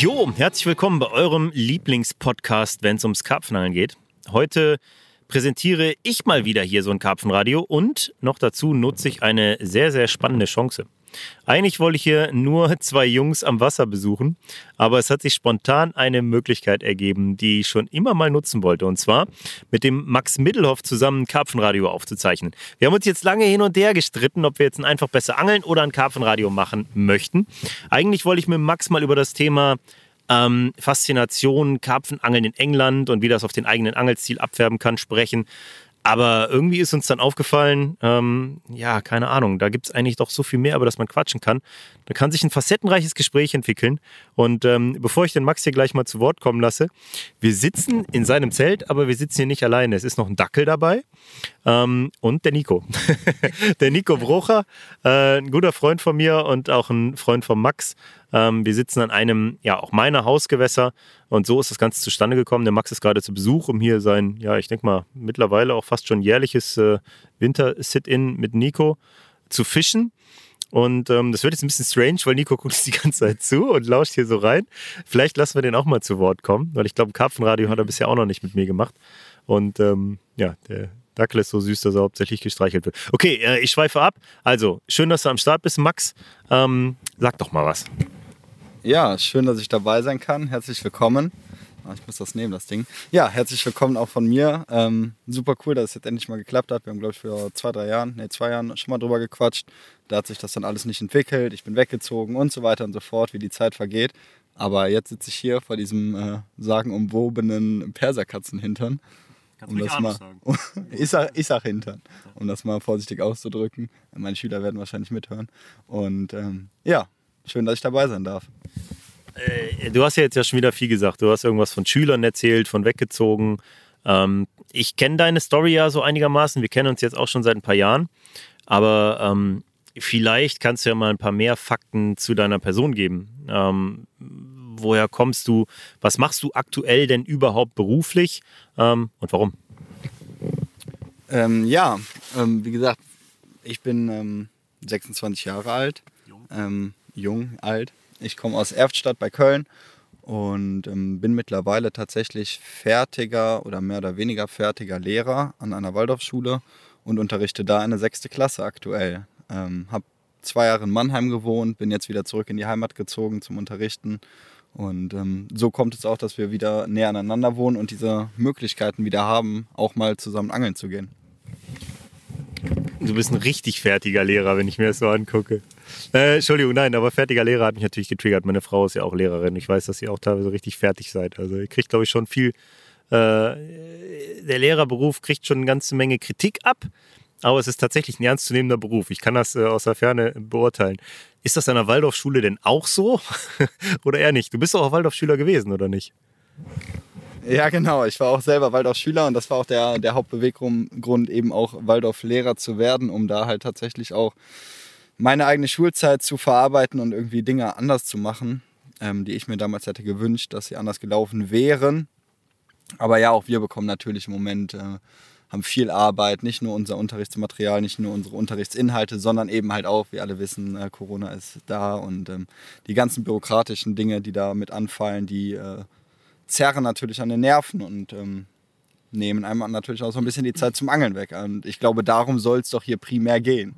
Jo, herzlich willkommen bei eurem Lieblingspodcast, wenn es ums Karpfenangeln geht. Heute präsentiere ich mal wieder hier so ein Karpfenradio und noch dazu nutze ich eine sehr, sehr spannende Chance. Eigentlich wollte ich hier nur zwei Jungs am Wasser besuchen, aber es hat sich spontan eine Möglichkeit ergeben, die ich schon immer mal nutzen wollte. Und zwar mit dem Max Middelhoff zusammen Karpfenradio aufzuzeichnen. Wir haben uns jetzt lange hin und her gestritten, ob wir jetzt ein einfach besser angeln oder ein Karpfenradio machen möchten. Eigentlich wollte ich mit Max mal über das Thema ähm, Faszination, Karpfenangeln in England und wie das auf den eigenen Angelstil abfärben kann, sprechen. Aber irgendwie ist uns dann aufgefallen, ähm, ja, keine Ahnung, da gibt es eigentlich doch so viel mehr, über das man quatschen kann. Da kann sich ein facettenreiches Gespräch entwickeln. Und ähm, bevor ich den Max hier gleich mal zu Wort kommen lasse, wir sitzen in seinem Zelt, aber wir sitzen hier nicht alleine. Es ist noch ein Dackel dabei ähm, und der Nico. der Nico Brucher, äh, ein guter Freund von mir und auch ein Freund von Max. Ähm, wir sitzen an einem, ja, auch meiner Hausgewässer und so ist das Ganze zustande gekommen. Der Max ist gerade zu Besuch, um hier sein, ja, ich denke mal, mittlerweile auch fast schon jährliches äh, Winter-Sit-In mit Nico zu fischen. Und ähm, das wird jetzt ein bisschen strange, weil Nico guckt die ganze Zeit zu und lauscht hier so rein. Vielleicht lassen wir den auch mal zu Wort kommen, weil ich glaube, Karpfenradio hat er bisher auch noch nicht mit mir gemacht. Und ähm, ja, der Dackel ist so süß, dass er hauptsächlich gestreichelt wird. Okay, äh, ich schweife ab. Also, schön, dass du am Start bist, Max. Ähm, sag doch mal was. Ja, schön, dass ich dabei sein kann. Herzlich willkommen. Ah, ich muss das nehmen, das Ding. Ja, herzlich willkommen auch von mir. Ähm, super cool, dass es jetzt endlich mal geklappt hat. Wir haben, glaube ich, vor zwei, drei Jahren, nee, zwei Jahren schon mal drüber gequatscht. Da hat sich das dann alles nicht entwickelt. Ich bin weggezogen und so weiter und so fort, wie die Zeit vergeht. Aber jetzt sitze ich hier vor diesem äh, sagenumwobenen Perserkatzenhintern. Kannst um das mal, sagen. ich, sag, ich sag Hintern, um das mal vorsichtig auszudrücken. Meine Schüler werden wahrscheinlich mithören. Und ähm, ja, Schön, dass ich dabei sein darf. Äh, du hast ja jetzt ja schon wieder viel gesagt. Du hast irgendwas von Schülern erzählt, von weggezogen. Ähm, ich kenne deine Story ja so einigermaßen. Wir kennen uns jetzt auch schon seit ein paar Jahren. Aber ähm, vielleicht kannst du ja mal ein paar mehr Fakten zu deiner Person geben. Ähm, woher kommst du? Was machst du aktuell denn überhaupt beruflich? Ähm, und warum? Ähm, ja, ähm, wie gesagt, ich bin 26 Jahre alt. Jung alt. Ich komme aus Erftstadt bei Köln und ähm, bin mittlerweile tatsächlich fertiger oder mehr oder weniger fertiger Lehrer an einer Waldorfschule und unterrichte da eine sechste Klasse aktuell. Ähm, habe zwei Jahre in Mannheim gewohnt, bin jetzt wieder zurück in die Heimat gezogen zum Unterrichten. Und ähm, so kommt es auch, dass wir wieder näher aneinander wohnen und diese Möglichkeiten wieder haben, auch mal zusammen angeln zu gehen. Du bist ein richtig fertiger Lehrer, wenn ich mir das so angucke. Äh, Entschuldigung, nein, aber fertiger Lehrer hat mich natürlich getriggert. Meine Frau ist ja auch Lehrerin. Ich weiß, dass ihr auch teilweise richtig fertig seid. Also ihr kriegt, glaube ich, schon viel. Äh, der Lehrerberuf kriegt schon eine ganze Menge Kritik ab, aber es ist tatsächlich ein ernstzunehmender Beruf. Ich kann das äh, aus der Ferne beurteilen. Ist das an der Waldorfschule denn auch so? oder eher nicht? Du bist doch auch Waldorfschüler gewesen, oder nicht? Ja, genau. Ich war auch selber Waldorf-Schüler und das war auch der, der Hauptbeweggrund, eben auch Waldorf-Lehrer zu werden, um da halt tatsächlich auch meine eigene Schulzeit zu verarbeiten und irgendwie Dinge anders zu machen, ähm, die ich mir damals hätte gewünscht, dass sie anders gelaufen wären. Aber ja, auch wir bekommen natürlich im Moment, äh, haben viel Arbeit, nicht nur unser Unterrichtsmaterial, nicht nur unsere Unterrichtsinhalte, sondern eben halt auch, wie alle wissen, äh, Corona ist da und ähm, die ganzen bürokratischen Dinge, die da mit anfallen, die äh, zerren natürlich an den Nerven und ähm, nehmen einem natürlich auch so ein bisschen die Zeit zum Angeln weg. Und ich glaube, darum soll es doch hier primär gehen.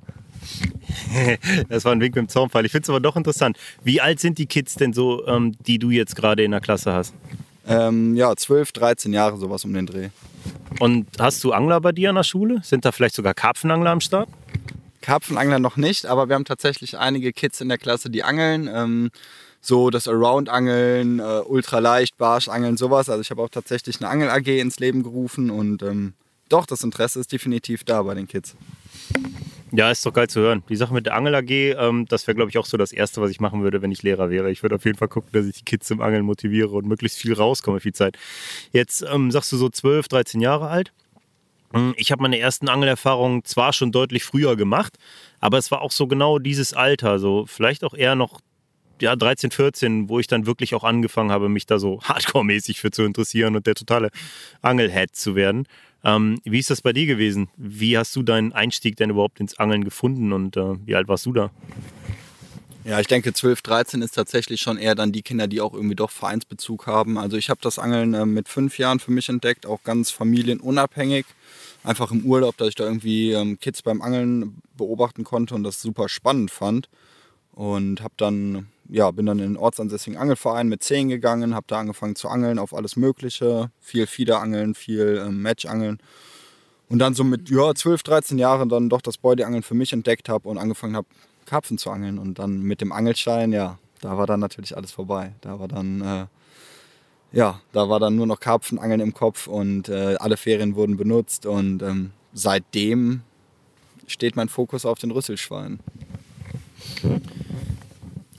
das war ein Wink mit dem Zaunpfeil. Ich finde es aber doch interessant. Wie alt sind die Kids denn so, ähm, die du jetzt gerade in der Klasse hast? Ähm, ja, 12, 13 Jahre sowas um den Dreh. Und hast du Angler bei dir an der Schule? Sind da vielleicht sogar Karpfenangler am Start? Karpfenangler noch nicht, aber wir haben tatsächlich einige Kids in der Klasse, die angeln. Ähm, so das Around-Angeln, äh, ultraleicht, Barschangeln, sowas. Also ich habe auch tatsächlich eine Angel-AG ins Leben gerufen und ähm, doch, das Interesse ist definitiv da bei den Kids. Ja, ist doch geil zu hören. Die Sache mit der Angel AG, ähm, das wäre, glaube ich, auch so das Erste, was ich machen würde, wenn ich Lehrer wäre. Ich würde auf jeden Fall gucken, dass ich die Kids zum Angeln motiviere und möglichst viel rauskomme, viel Zeit. Jetzt ähm, sagst du so 12, 13 Jahre alt. Hm, ich habe meine ersten Angelerfahrungen zwar schon deutlich früher gemacht, aber es war auch so genau dieses Alter, so vielleicht auch eher noch ja, 13, 14, wo ich dann wirklich auch angefangen habe, mich da so hardcore-mäßig für zu interessieren und der totale Angelhead zu werden. Ähm, wie ist das bei dir gewesen? Wie hast du deinen Einstieg denn überhaupt ins Angeln gefunden und äh, wie alt warst du da? Ja, ich denke 12, 13 ist tatsächlich schon eher dann die Kinder, die auch irgendwie doch Vereinsbezug haben. Also ich habe das Angeln äh, mit fünf Jahren für mich entdeckt, auch ganz familienunabhängig. Einfach im Urlaub, dass ich da irgendwie ähm, Kids beim Angeln beobachten konnte und das super spannend fand. Und habe dann, ja, bin dann in den ortsansässigen Angelverein mit zehn gegangen, habe da angefangen zu angeln auf alles Mögliche. Viel Fiederangeln, viel ähm, Matchangeln. Und dann so mit ja, 12, 13 Jahren dann doch das Beuteangeln für mich entdeckt habe und angefangen habe, Karpfen zu angeln. Und dann mit dem Angelstein, ja, da war dann natürlich alles vorbei. Da war dann, äh, ja, da war dann nur noch Karpfenangeln im Kopf und äh, alle Ferien wurden benutzt. Und ähm, seitdem steht mein Fokus auf den Rüsselschwein.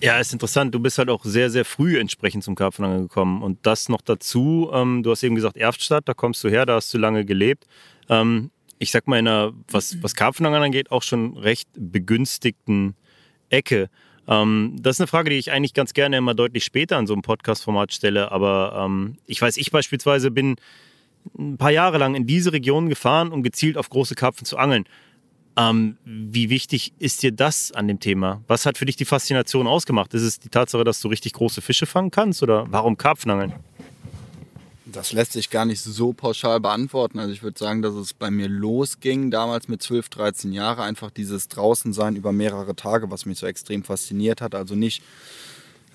Ja, ist interessant. Du bist halt auch sehr, sehr früh entsprechend zum Karpfenangeln gekommen. Und das noch dazu, ähm, du hast eben gesagt, Erftstadt, da kommst du her, da hast du lange gelebt. Ähm, ich sag mal, in einer, was, was Karpfenangeln angeht, auch schon recht begünstigten Ecke. Ähm, das ist eine Frage, die ich eigentlich ganz gerne immer deutlich später in so einem Podcast-Format stelle. Aber ähm, ich weiß, ich beispielsweise bin ein paar Jahre lang in diese Region gefahren, um gezielt auf große Karpfen zu angeln. Ähm, wie wichtig ist dir das an dem Thema? Was hat für dich die Faszination ausgemacht? Ist es die Tatsache, dass du richtig große Fische fangen kannst oder warum Karpfenangeln? Das lässt sich gar nicht so pauschal beantworten. Also ich würde sagen, dass es bei mir losging, damals mit 12, 13 Jahren, einfach dieses Draußensein über mehrere Tage, was mich so extrem fasziniert hat. Also nicht,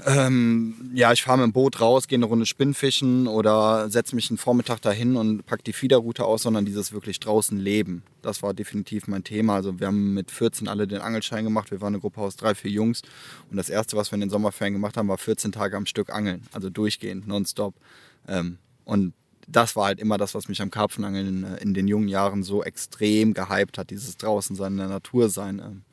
ähm, ja, ich fahre mit dem Boot raus, gehe eine Runde Spinnfischen oder setze mich einen Vormittag dahin und packe die Fiederroute aus, sondern dieses wirklich draußen leben. Das war definitiv mein Thema. Also wir haben mit 14 alle den Angelschein gemacht. Wir waren eine Gruppe aus drei, vier Jungs. Und das Erste, was wir in den Sommerferien gemacht haben, war 14 Tage am Stück angeln. Also durchgehend, nonstop. Ähm, und das war halt immer das, was mich am Karpfenangeln in, äh, in den jungen Jahren so extrem gehypt hat, dieses Draußensein in der Natur sein.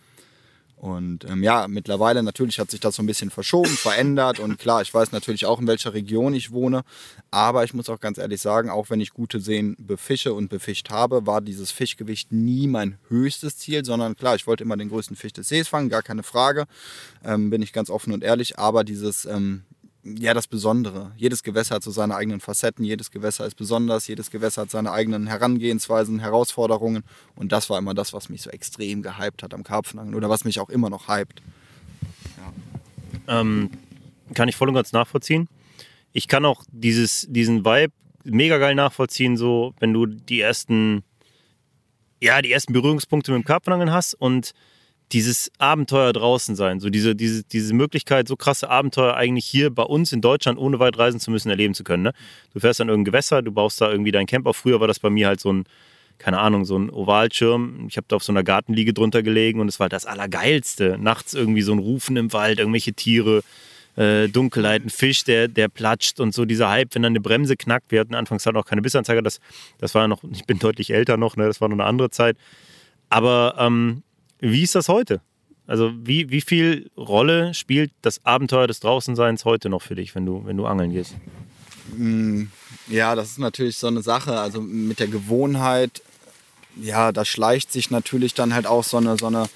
Und ähm, ja, mittlerweile natürlich hat sich das so ein bisschen verschoben, verändert. Und klar, ich weiß natürlich auch, in welcher Region ich wohne, aber ich muss auch ganz ehrlich sagen, auch wenn ich gute Seen befische und befischt habe, war dieses Fischgewicht nie mein höchstes Ziel, sondern klar, ich wollte immer den größten Fisch des Sees fangen, gar keine Frage, ähm, bin ich ganz offen und ehrlich, aber dieses, ähm, ja, das Besondere. Jedes Gewässer hat so seine eigenen Facetten, jedes Gewässer ist besonders, jedes Gewässer hat seine eigenen Herangehensweisen, Herausforderungen. Und das war immer das, was mich so extrem gehypt hat am Karpfenangeln oder was mich auch immer noch hypt. Ja. Ähm, kann ich voll und ganz nachvollziehen. Ich kann auch dieses, diesen Vibe mega geil nachvollziehen, so wenn du die ersten, ja, die ersten Berührungspunkte mit dem Karpfenangeln hast und dieses Abenteuer draußen sein, so diese, diese, diese Möglichkeit, so krasse Abenteuer eigentlich hier bei uns in Deutschland ohne weit reisen zu müssen, erleben zu können. Ne? Du fährst an irgendein Gewässer, du baust da irgendwie dein Camp auf. Früher war das bei mir halt so ein, keine Ahnung, so ein Ovalschirm. Ich habe da auf so einer Gartenliege drunter gelegen und es war halt das Allergeilste. Nachts irgendwie so ein Rufen im Wald, irgendwelche Tiere, äh, Dunkelheit, ein Fisch, der, der platscht und so dieser Hype, wenn dann eine Bremse knackt. Wir hatten anfangs halt auch keine Bissanzeiger, das, das war ja noch, ich bin deutlich älter noch, ne? das war noch eine andere Zeit. Aber ähm, wie ist das heute? Also wie, wie viel Rolle spielt das Abenteuer des Draußenseins heute noch für dich, wenn du, wenn du angeln gehst? Mm, ja, das ist natürlich so eine Sache. Also mit der Gewohnheit, ja, da schleicht sich natürlich dann halt auch so eine, so eine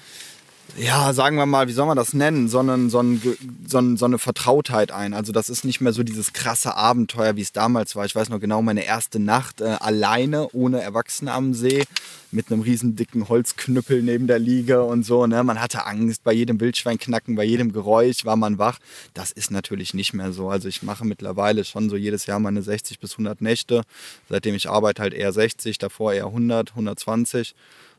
ja, sagen wir mal, wie soll man das nennen, so eine, so, eine, so, eine, so eine Vertrautheit ein. Also das ist nicht mehr so dieses krasse Abenteuer, wie es damals war. Ich weiß noch genau, meine erste Nacht äh, alleine, ohne Erwachsene am See, mit einem riesen dicken Holzknüppel neben der Liege und so. Ne? Man hatte Angst, bei jedem Wildschweinknacken, bei jedem Geräusch war man wach. Das ist natürlich nicht mehr so. Also ich mache mittlerweile schon so jedes Jahr meine 60 bis 100 Nächte. Seitdem ich arbeite halt eher 60, davor eher 100, 120.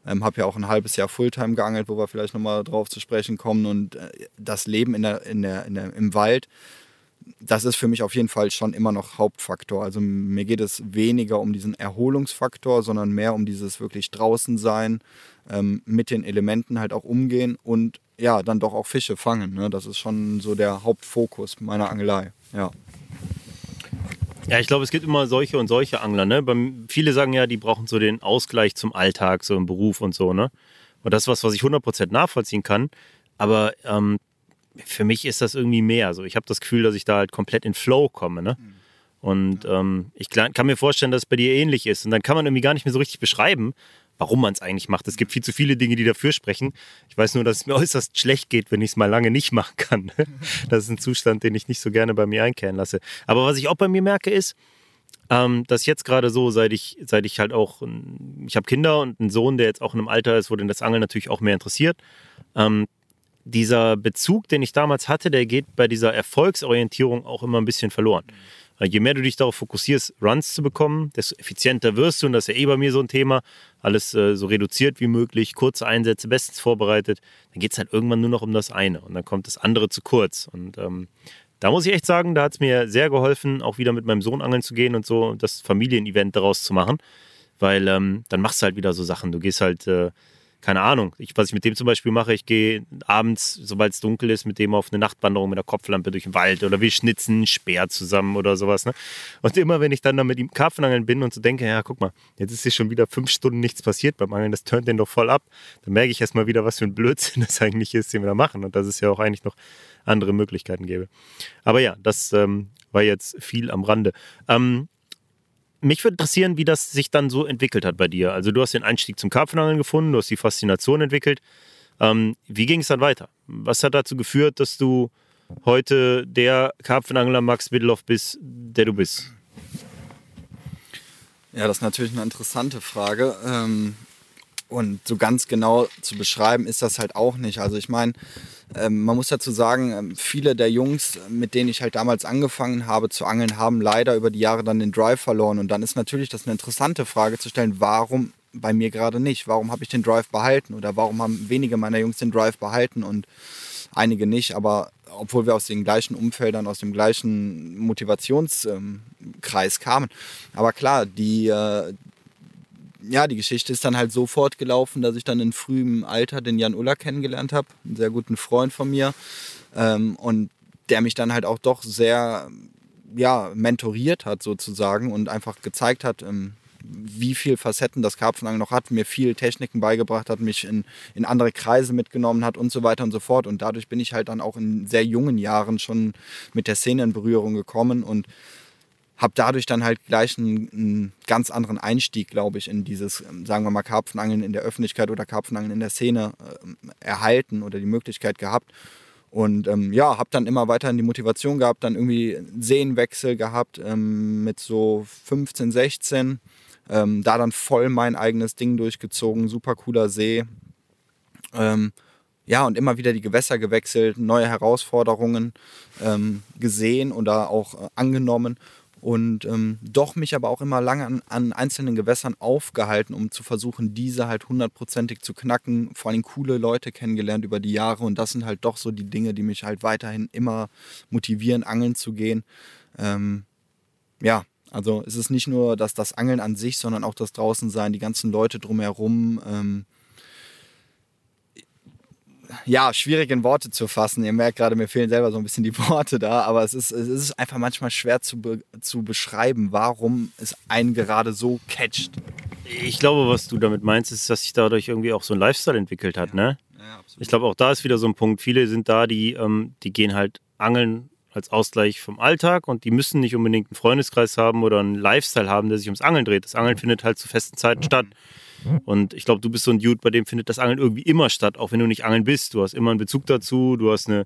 Ähm, habe ja auch ein halbes Jahr Fulltime geangelt, wo wir vielleicht nochmal drauf zu sprechen kommen. Und äh, das Leben in der, in der, in der, im Wald, das ist für mich auf jeden Fall schon immer noch Hauptfaktor. Also mir geht es weniger um diesen Erholungsfaktor, sondern mehr um dieses wirklich draußen sein, ähm, mit den Elementen halt auch umgehen und ja, dann doch auch Fische fangen. Ne? Das ist schon so der Hauptfokus meiner Angelei. Ja. Ja, ich glaube, es gibt immer solche und solche Angler. Ne? viele sagen ja, die brauchen so den Ausgleich zum Alltag, so im Beruf und so. Ne? Und das ist was, was ich 100% nachvollziehen kann. Aber ähm, für mich ist das irgendwie mehr. Also ich habe das Gefühl, dass ich da halt komplett in Flow komme. Ne? Mhm. Und ähm, ich kann mir vorstellen, dass es bei dir ähnlich ist. Und dann kann man irgendwie gar nicht mehr so richtig beschreiben, warum man es eigentlich macht. Es gibt viel zu viele Dinge, die dafür sprechen. Ich weiß nur, dass es mir äußerst schlecht geht, wenn ich es mal lange nicht machen kann. Das ist ein Zustand, den ich nicht so gerne bei mir einkehren lasse. Aber was ich auch bei mir merke, ist, ähm, dass jetzt gerade so, seit ich, seit ich halt auch, ich habe Kinder und einen Sohn, der jetzt auch in einem Alter ist, wo den das Angeln natürlich auch mehr interessiert, ähm, dieser Bezug, den ich damals hatte, der geht bei dieser Erfolgsorientierung auch immer ein bisschen verloren. Weil je mehr du dich darauf fokussierst, Runs zu bekommen, desto effizienter wirst du. Und das ist ja eh bei mir so ein Thema. Alles äh, so reduziert wie möglich, kurze Einsätze, bestens vorbereitet. Dann geht es halt irgendwann nur noch um das eine. Und dann kommt das andere zu kurz. Und ähm, da muss ich echt sagen, da hat es mir sehr geholfen, auch wieder mit meinem Sohn angeln zu gehen und so das Familienevent daraus zu machen. Weil ähm, dann machst du halt wieder so Sachen. Du gehst halt. Äh, keine Ahnung, ich, was ich mit dem zum Beispiel mache, ich gehe abends, sobald es dunkel ist, mit dem auf eine Nachtwanderung mit der Kopflampe durch den Wald oder wir schnitzen einen Speer zusammen oder sowas. Ne? Und immer, wenn ich dann da mit ihm Karpfenangeln bin und so denke, ja, guck mal, jetzt ist hier schon wieder fünf Stunden nichts passiert beim Angeln, das turnt den doch voll ab, dann merke ich erstmal wieder, was für ein Blödsinn das eigentlich ist, den wir da machen und dass es ja auch eigentlich noch andere Möglichkeiten gäbe. Aber ja, das ähm, war jetzt viel am Rande. Ähm, mich würde interessieren, wie das sich dann so entwickelt hat bei dir. Also du hast den Einstieg zum Karpfenangeln gefunden, du hast die Faszination entwickelt. Ähm, wie ging es dann weiter? Was hat dazu geführt, dass du heute der Karpfenangler Max Widloff bist, der du bist? Ja, das ist natürlich eine interessante Frage. Ähm, und so ganz genau zu beschreiben ist das halt auch nicht. Also ich meine, ähm, man muss dazu sagen, ähm, viele der Jungs, mit denen ich halt damals angefangen habe zu angeln, haben leider über die Jahre dann den Drive verloren. Und dann ist natürlich das eine interessante Frage zu stellen, warum bei mir gerade nicht? Warum habe ich den Drive behalten? Oder warum haben wenige meiner Jungs den Drive behalten und einige nicht? Aber obwohl wir aus den gleichen Umfeldern, aus dem gleichen Motivationskreis kamen. Aber klar, die, äh, ja, die Geschichte ist dann halt so fortgelaufen, dass ich dann in frühem Alter den Jan Uller kennengelernt habe, einen sehr guten Freund von mir. Ähm, und der mich dann halt auch doch sehr ja, mentoriert hat sozusagen und einfach gezeigt hat, ähm, wie viel Facetten das Karpfenangeln noch hat, mir viel Techniken beigebracht hat, mich in, in andere Kreise mitgenommen hat und so weiter und so fort. Und dadurch bin ich halt dann auch in sehr jungen Jahren schon mit der Szene in Berührung gekommen und habe dadurch dann halt gleich einen, einen, ganz anderen Einstieg, glaube ich, in dieses, ähm, sagen wir mal, Karpfenangeln in der Öffentlichkeit oder Karpfenangeln in der Szene äh, erhalten oder die Möglichkeit gehabt. Und ähm, ja, habe dann immer weiterhin die Motivation gehabt, dann irgendwie Seenwechsel gehabt ähm, mit so 15, 16. Ähm, da dann voll mein eigenes Ding durchgezogen, super cooler See. Ähm, ja, und immer wieder die Gewässer gewechselt, neue Herausforderungen ähm, gesehen oder auch äh, angenommen und ähm, doch mich aber auch immer lange an, an, einzelnen Gewässern aufgehalten, um zu versuchen, diese halt hundertprozentig zu knacken. Vor allem coole Leute kennengelernt über die Jahre und das sind halt doch so die Dinge, die mich halt weiterhin immer motivieren, angeln zu gehen. Ähm, ja, also es ist nicht nur das, das Angeln an sich, sondern auch das Draußensein, die ganzen Leute drumherum. Ähm, ja, schwierig in Worte zu fassen. Ihr merkt gerade, mir fehlen selber so ein bisschen die Worte da, aber es ist, es ist einfach manchmal schwer zu, be zu beschreiben, warum es einen gerade so catcht. Ich glaube, was du damit meinst, ist, dass sich dadurch irgendwie auch so ein Lifestyle entwickelt hat, ja. ne? Ja, ich glaube, auch da ist wieder so ein Punkt. Viele sind da, die, ähm, die gehen halt angeln als Ausgleich vom Alltag und die müssen nicht unbedingt einen Freundeskreis haben oder einen Lifestyle haben, der sich ums Angeln dreht. Das Angeln findet halt zu festen Zeiten statt. Und ich glaube, du bist so ein Dude, bei dem findet das Angeln irgendwie immer statt, auch wenn du nicht angeln bist. Du hast immer einen Bezug dazu, du hast eine,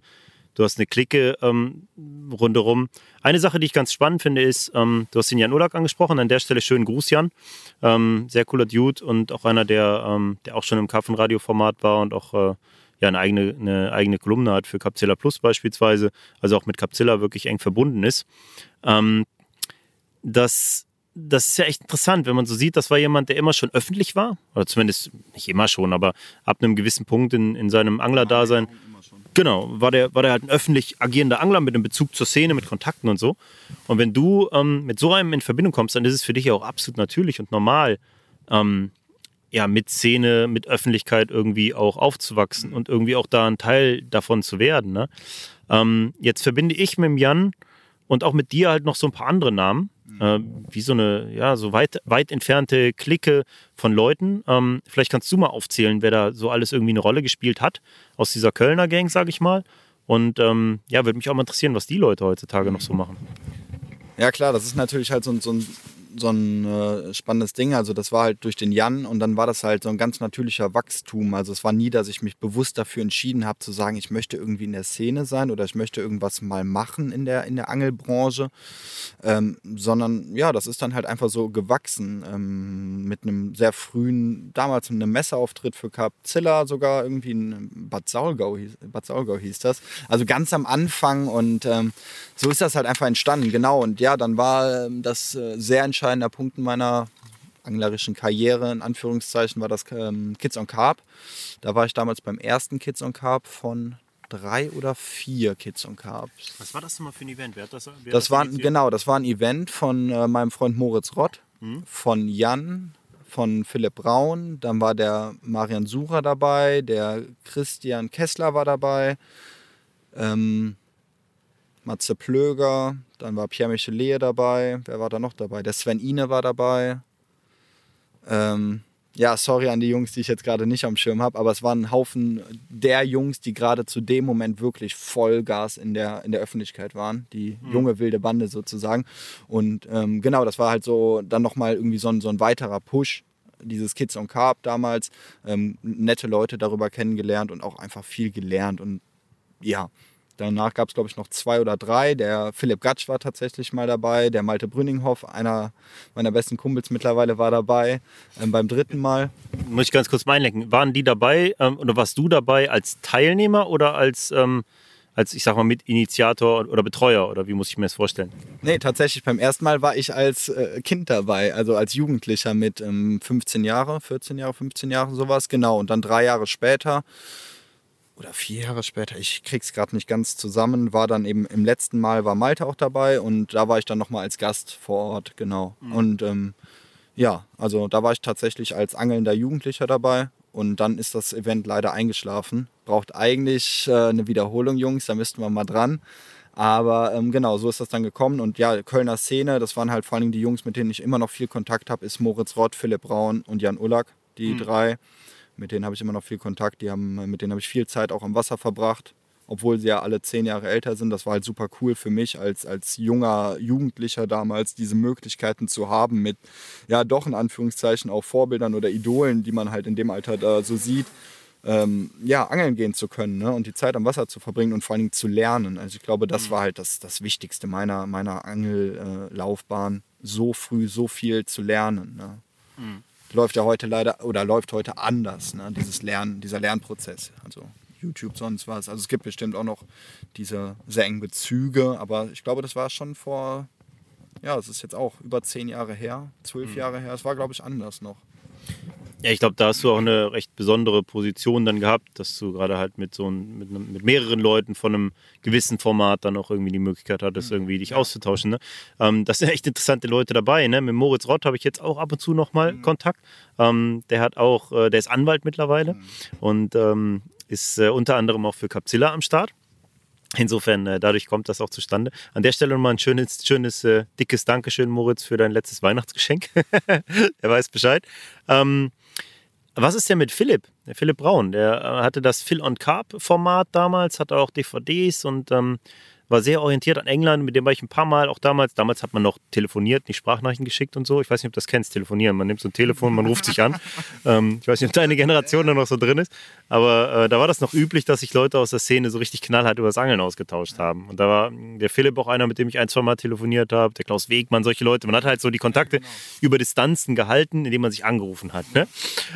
du hast eine Clique ähm, rundherum. Eine Sache, die ich ganz spannend finde, ist, ähm, du hast den Jan Ulak angesprochen. An der Stelle schönen Gruß, Jan. Ähm, sehr cooler Dude und auch einer, der, ähm, der auch schon im Karpfenradio-Format war und auch äh, ja, eine, eigene, eine eigene Kolumne hat für Capzilla Plus beispielsweise, also auch mit Capzilla wirklich eng verbunden ist. Ähm, das das ist ja echt interessant, wenn man so sieht, das war jemand, der immer schon öffentlich war, oder zumindest nicht immer schon, aber ab einem gewissen Punkt in, in seinem Anglerdasein. Genau, war der, war der halt ein öffentlich agierender Angler mit einem Bezug zur Szene, mit Kontakten und so. Und wenn du ähm, mit so einem in Verbindung kommst, dann ist es für dich ja auch absolut natürlich und normal, ähm, ja, mit Szene, mit Öffentlichkeit irgendwie auch aufzuwachsen und irgendwie auch da ein Teil davon zu werden. Ne? Ähm, jetzt verbinde ich mit dem Jan und auch mit dir halt noch so ein paar andere Namen äh, wie so eine, ja, so weit, weit entfernte Clique von Leuten. Ähm, vielleicht kannst du mal aufzählen, wer da so alles irgendwie eine Rolle gespielt hat aus dieser Kölner Gang, sage ich mal. Und ähm, ja, würde mich auch mal interessieren, was die Leute heutzutage noch so machen. Ja, klar, das ist natürlich halt so so ein so ein äh, spannendes Ding. Also das war halt durch den Jan und dann war das halt so ein ganz natürlicher Wachstum. Also es war nie, dass ich mich bewusst dafür entschieden habe zu sagen, ich möchte irgendwie in der Szene sein oder ich möchte irgendwas mal machen in der, in der Angelbranche, ähm, sondern ja, das ist dann halt einfach so gewachsen ähm, mit einem sehr frühen, damals einem Messeauftritt für Capzilla sogar irgendwie in Bad Saulgau, hieß, Bad Saulgau hieß das. Also ganz am Anfang und ähm, so ist das halt einfach entstanden, genau. Und ja, dann war ähm, das äh, sehr entscheidender Punkt in meiner anglerischen Karriere, in Anführungszeichen, war das ähm, Kids on Carp. Da war ich damals beim ersten Kids on Carp von drei oder vier Kids on Carp. Was war das denn mal für ein Event? Wer hat das, wer das, das war, genau, das war ein Event von äh, meinem Freund Moritz Rott, hm? von Jan, von Philipp Braun, dann war der Marian Sucher dabei, der Christian Kessler war dabei, ähm, Matze Plöger, dann war Pierre Michelet dabei. Wer war da noch dabei? Der Sven Ine war dabei. Ähm, ja, sorry an die Jungs, die ich jetzt gerade nicht am Schirm habe, aber es waren ein Haufen der Jungs, die gerade zu dem Moment wirklich Vollgas in der, in der Öffentlichkeit waren. Die mhm. junge wilde Bande sozusagen. Und ähm, genau, das war halt so dann nochmal irgendwie so ein, so ein weiterer Push. Dieses Kids on Carb damals, ähm, nette Leute darüber kennengelernt und auch einfach viel gelernt. Und ja, Danach gab es, glaube ich, noch zwei oder drei. Der Philipp Gatsch war tatsächlich mal dabei. Der Malte Brünninghoff, einer meiner besten Kumpels mittlerweile, war dabei ähm, beim dritten Mal. Muss ich ganz kurz mal einlenken. Waren die dabei ähm, oder warst du dabei als Teilnehmer oder als, ähm, als ich sag mal, Mitinitiator oder Betreuer? Oder wie muss ich mir das vorstellen? Nee, tatsächlich. Beim ersten Mal war ich als äh, Kind dabei, also als Jugendlicher mit 15 ähm, Jahre, 14 Jahre, 15 Jahre, sowas. Genau. Und dann drei Jahre später oder vier Jahre später, ich krieg's gerade nicht ganz zusammen, war dann eben im letzten Mal war Malte auch dabei und da war ich dann nochmal als Gast vor Ort, genau. Mhm. Und ähm, ja, also da war ich tatsächlich als angelnder Jugendlicher dabei und dann ist das Event leider eingeschlafen. Braucht eigentlich äh, eine Wiederholung, Jungs, da müssten wir mal dran. Aber ähm, genau, so ist das dann gekommen. Und ja, Kölner Szene, das waren halt vor allem die Jungs, mit denen ich immer noch viel Kontakt habe, ist Moritz Rott, Philipp Braun und Jan Ullack, die mhm. drei. Mit denen habe ich immer noch viel Kontakt. Die haben, mit denen habe ich viel Zeit auch am Wasser verbracht, obwohl sie ja alle zehn Jahre älter sind. Das war halt super cool für mich als, als junger Jugendlicher damals, diese Möglichkeiten zu haben mit, ja, doch in Anführungszeichen auch Vorbildern oder Idolen, die man halt in dem Alter da so sieht. Ähm, ja, angeln gehen zu können ne? und die Zeit am Wasser zu verbringen und vor allen Dingen zu lernen. Also ich glaube, das mhm. war halt das, das Wichtigste meiner, meiner Angellaufbahn, äh, so früh so viel zu lernen. Ne? Mhm läuft ja heute leider oder läuft heute anders, ne? dieses Lernen, dieser Lernprozess. Also YouTube, sonst was. Also es gibt bestimmt auch noch diese sehr engen Bezüge, aber ich glaube, das war schon vor, ja, es ist jetzt auch über zehn Jahre her, zwölf mhm. Jahre her. Es war, glaube ich, anders noch. Ja, ich glaube, da hast du auch eine recht besondere Position dann gehabt, dass du gerade halt mit so ein, mit, mit, mehreren Leuten von einem gewissen Format dann auch irgendwie die Möglichkeit hattest, mhm. irgendwie dich auszutauschen. Ne? Ähm, das sind echt interessante Leute dabei. Ne? Mit Moritz Rott habe ich jetzt auch ab und zu nochmal mhm. Kontakt. Ähm, der hat auch, äh, der ist Anwalt mittlerweile mhm. und ähm, ist äh, unter anderem auch für Capzilla am Start. Insofern, äh, dadurch kommt das auch zustande. An der Stelle nochmal ein schönes, schönes, äh, dickes Dankeschön, Moritz, für dein letztes Weihnachtsgeschenk. er weiß Bescheid. Ähm, was ist denn mit Philipp? Der Philipp Braun, der äh, hatte das Phil on Carp Format damals, hatte auch DVDs und ähm, war sehr orientiert an England, mit dem war ich ein paar Mal, auch damals. Damals hat man noch telefoniert, nicht Sprachnachrichten geschickt und so. Ich weiß nicht, ob du das kennst, telefonieren. Man nimmt so ein Telefon, man ruft sich an. Ähm, ich weiß nicht, ob deine Generation da noch so drin ist. Aber äh, da war das noch üblich, dass sich Leute aus der Szene so richtig knallhart über das Angeln ausgetauscht haben. Und da war der Philipp auch einer, mit dem ich ein, zwei Mal telefoniert habe, der Klaus Wegmann, solche Leute. Man hat halt so die Kontakte genau. über Distanzen gehalten, indem man sich angerufen hat. Ne?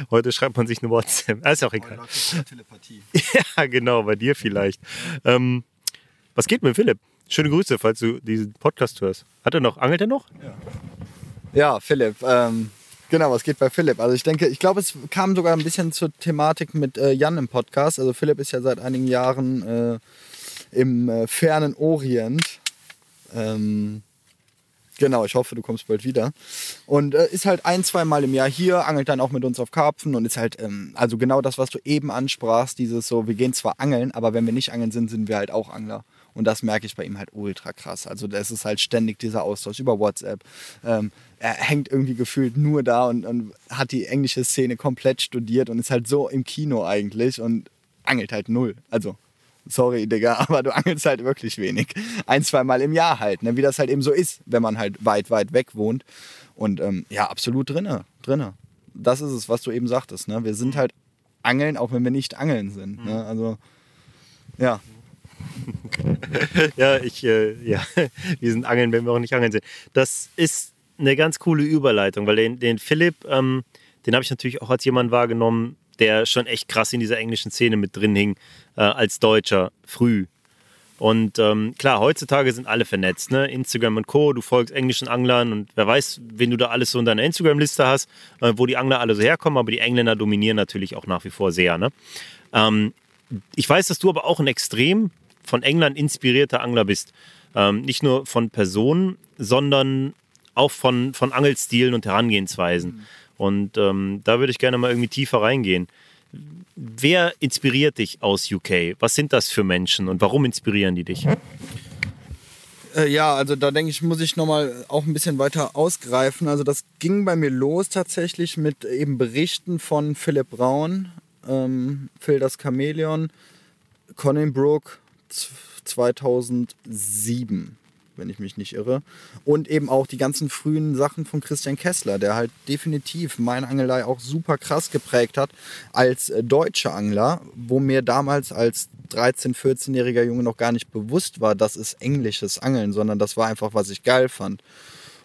Heute schreibt man sich eine WhatsApp. Das ist auch egal. ja, genau, bei dir vielleicht. Ähm, was geht mit Philipp? Schöne Grüße, falls du diesen Podcast hörst. Hat er noch, angelt er noch? Ja, ja Philipp. Ähm, genau, was geht bei Philipp? Also ich denke, ich glaube, es kam sogar ein bisschen zur Thematik mit äh, Jan im Podcast. Also Philipp ist ja seit einigen Jahren äh, im äh, fernen Orient. Ähm, Genau, ich hoffe, du kommst bald wieder. Und äh, ist halt ein, zwei Mal im Jahr hier, angelt dann auch mit uns auf Karpfen und ist halt, ähm, also genau das, was du eben ansprachst, dieses so, wir gehen zwar angeln, aber wenn wir nicht angeln sind, sind wir halt auch Angler. Und das merke ich bei ihm halt ultra krass. Also das ist halt ständig dieser Austausch über WhatsApp. Ähm, er hängt irgendwie gefühlt nur da und, und hat die englische Szene komplett studiert und ist halt so im Kino eigentlich und angelt halt null. Also sorry, Digga, aber du angelst halt wirklich wenig. Ein, zwei Mal im Jahr halt, ne? wie das halt eben so ist, wenn man halt weit, weit weg wohnt. Und ähm, ja, absolut drinne, drinne. Das ist es, was du eben sagtest. Ne? Wir sind halt angeln, auch wenn wir nicht angeln sind. Ne? Also, ja. ja, ich, äh, ja, wir sind angeln, wenn wir auch nicht angeln sind. Das ist eine ganz coole Überleitung, weil den, den Philipp, ähm, den habe ich natürlich auch als jemand wahrgenommen, der schon echt krass in dieser englischen Szene mit drin hing, äh, als Deutscher, früh. Und ähm, klar, heutzutage sind alle vernetzt, ne? Instagram und Co. Du folgst englischen Anglern und wer weiß, wen du da alles so in deiner Instagram-Liste hast, äh, wo die Angler alle so herkommen, aber die Engländer dominieren natürlich auch nach wie vor sehr. Ne? Ähm, ich weiß, dass du aber auch ein extrem von England inspirierter Angler bist. Ähm, nicht nur von Personen, sondern auch von, von Angelstilen und Herangehensweisen. Mhm. Und ähm, da würde ich gerne mal irgendwie tiefer reingehen. Wer inspiriert dich aus UK? Was sind das für Menschen und warum inspirieren die dich? Äh, ja, also da denke ich, muss ich nochmal auch ein bisschen weiter ausgreifen. Also das ging bei mir los tatsächlich mit eben Berichten von Philipp Braun, ähm, Phil das Chamäleon, Colin Brook 2007 wenn ich mich nicht irre. Und eben auch die ganzen frühen Sachen von Christian Kessler, der halt definitiv meine Angelei auch super krass geprägt hat als äh, deutscher Angler, wo mir damals als 13-, 14-jähriger Junge noch gar nicht bewusst war, das ist englisches Angeln, sondern das war einfach, was ich geil fand.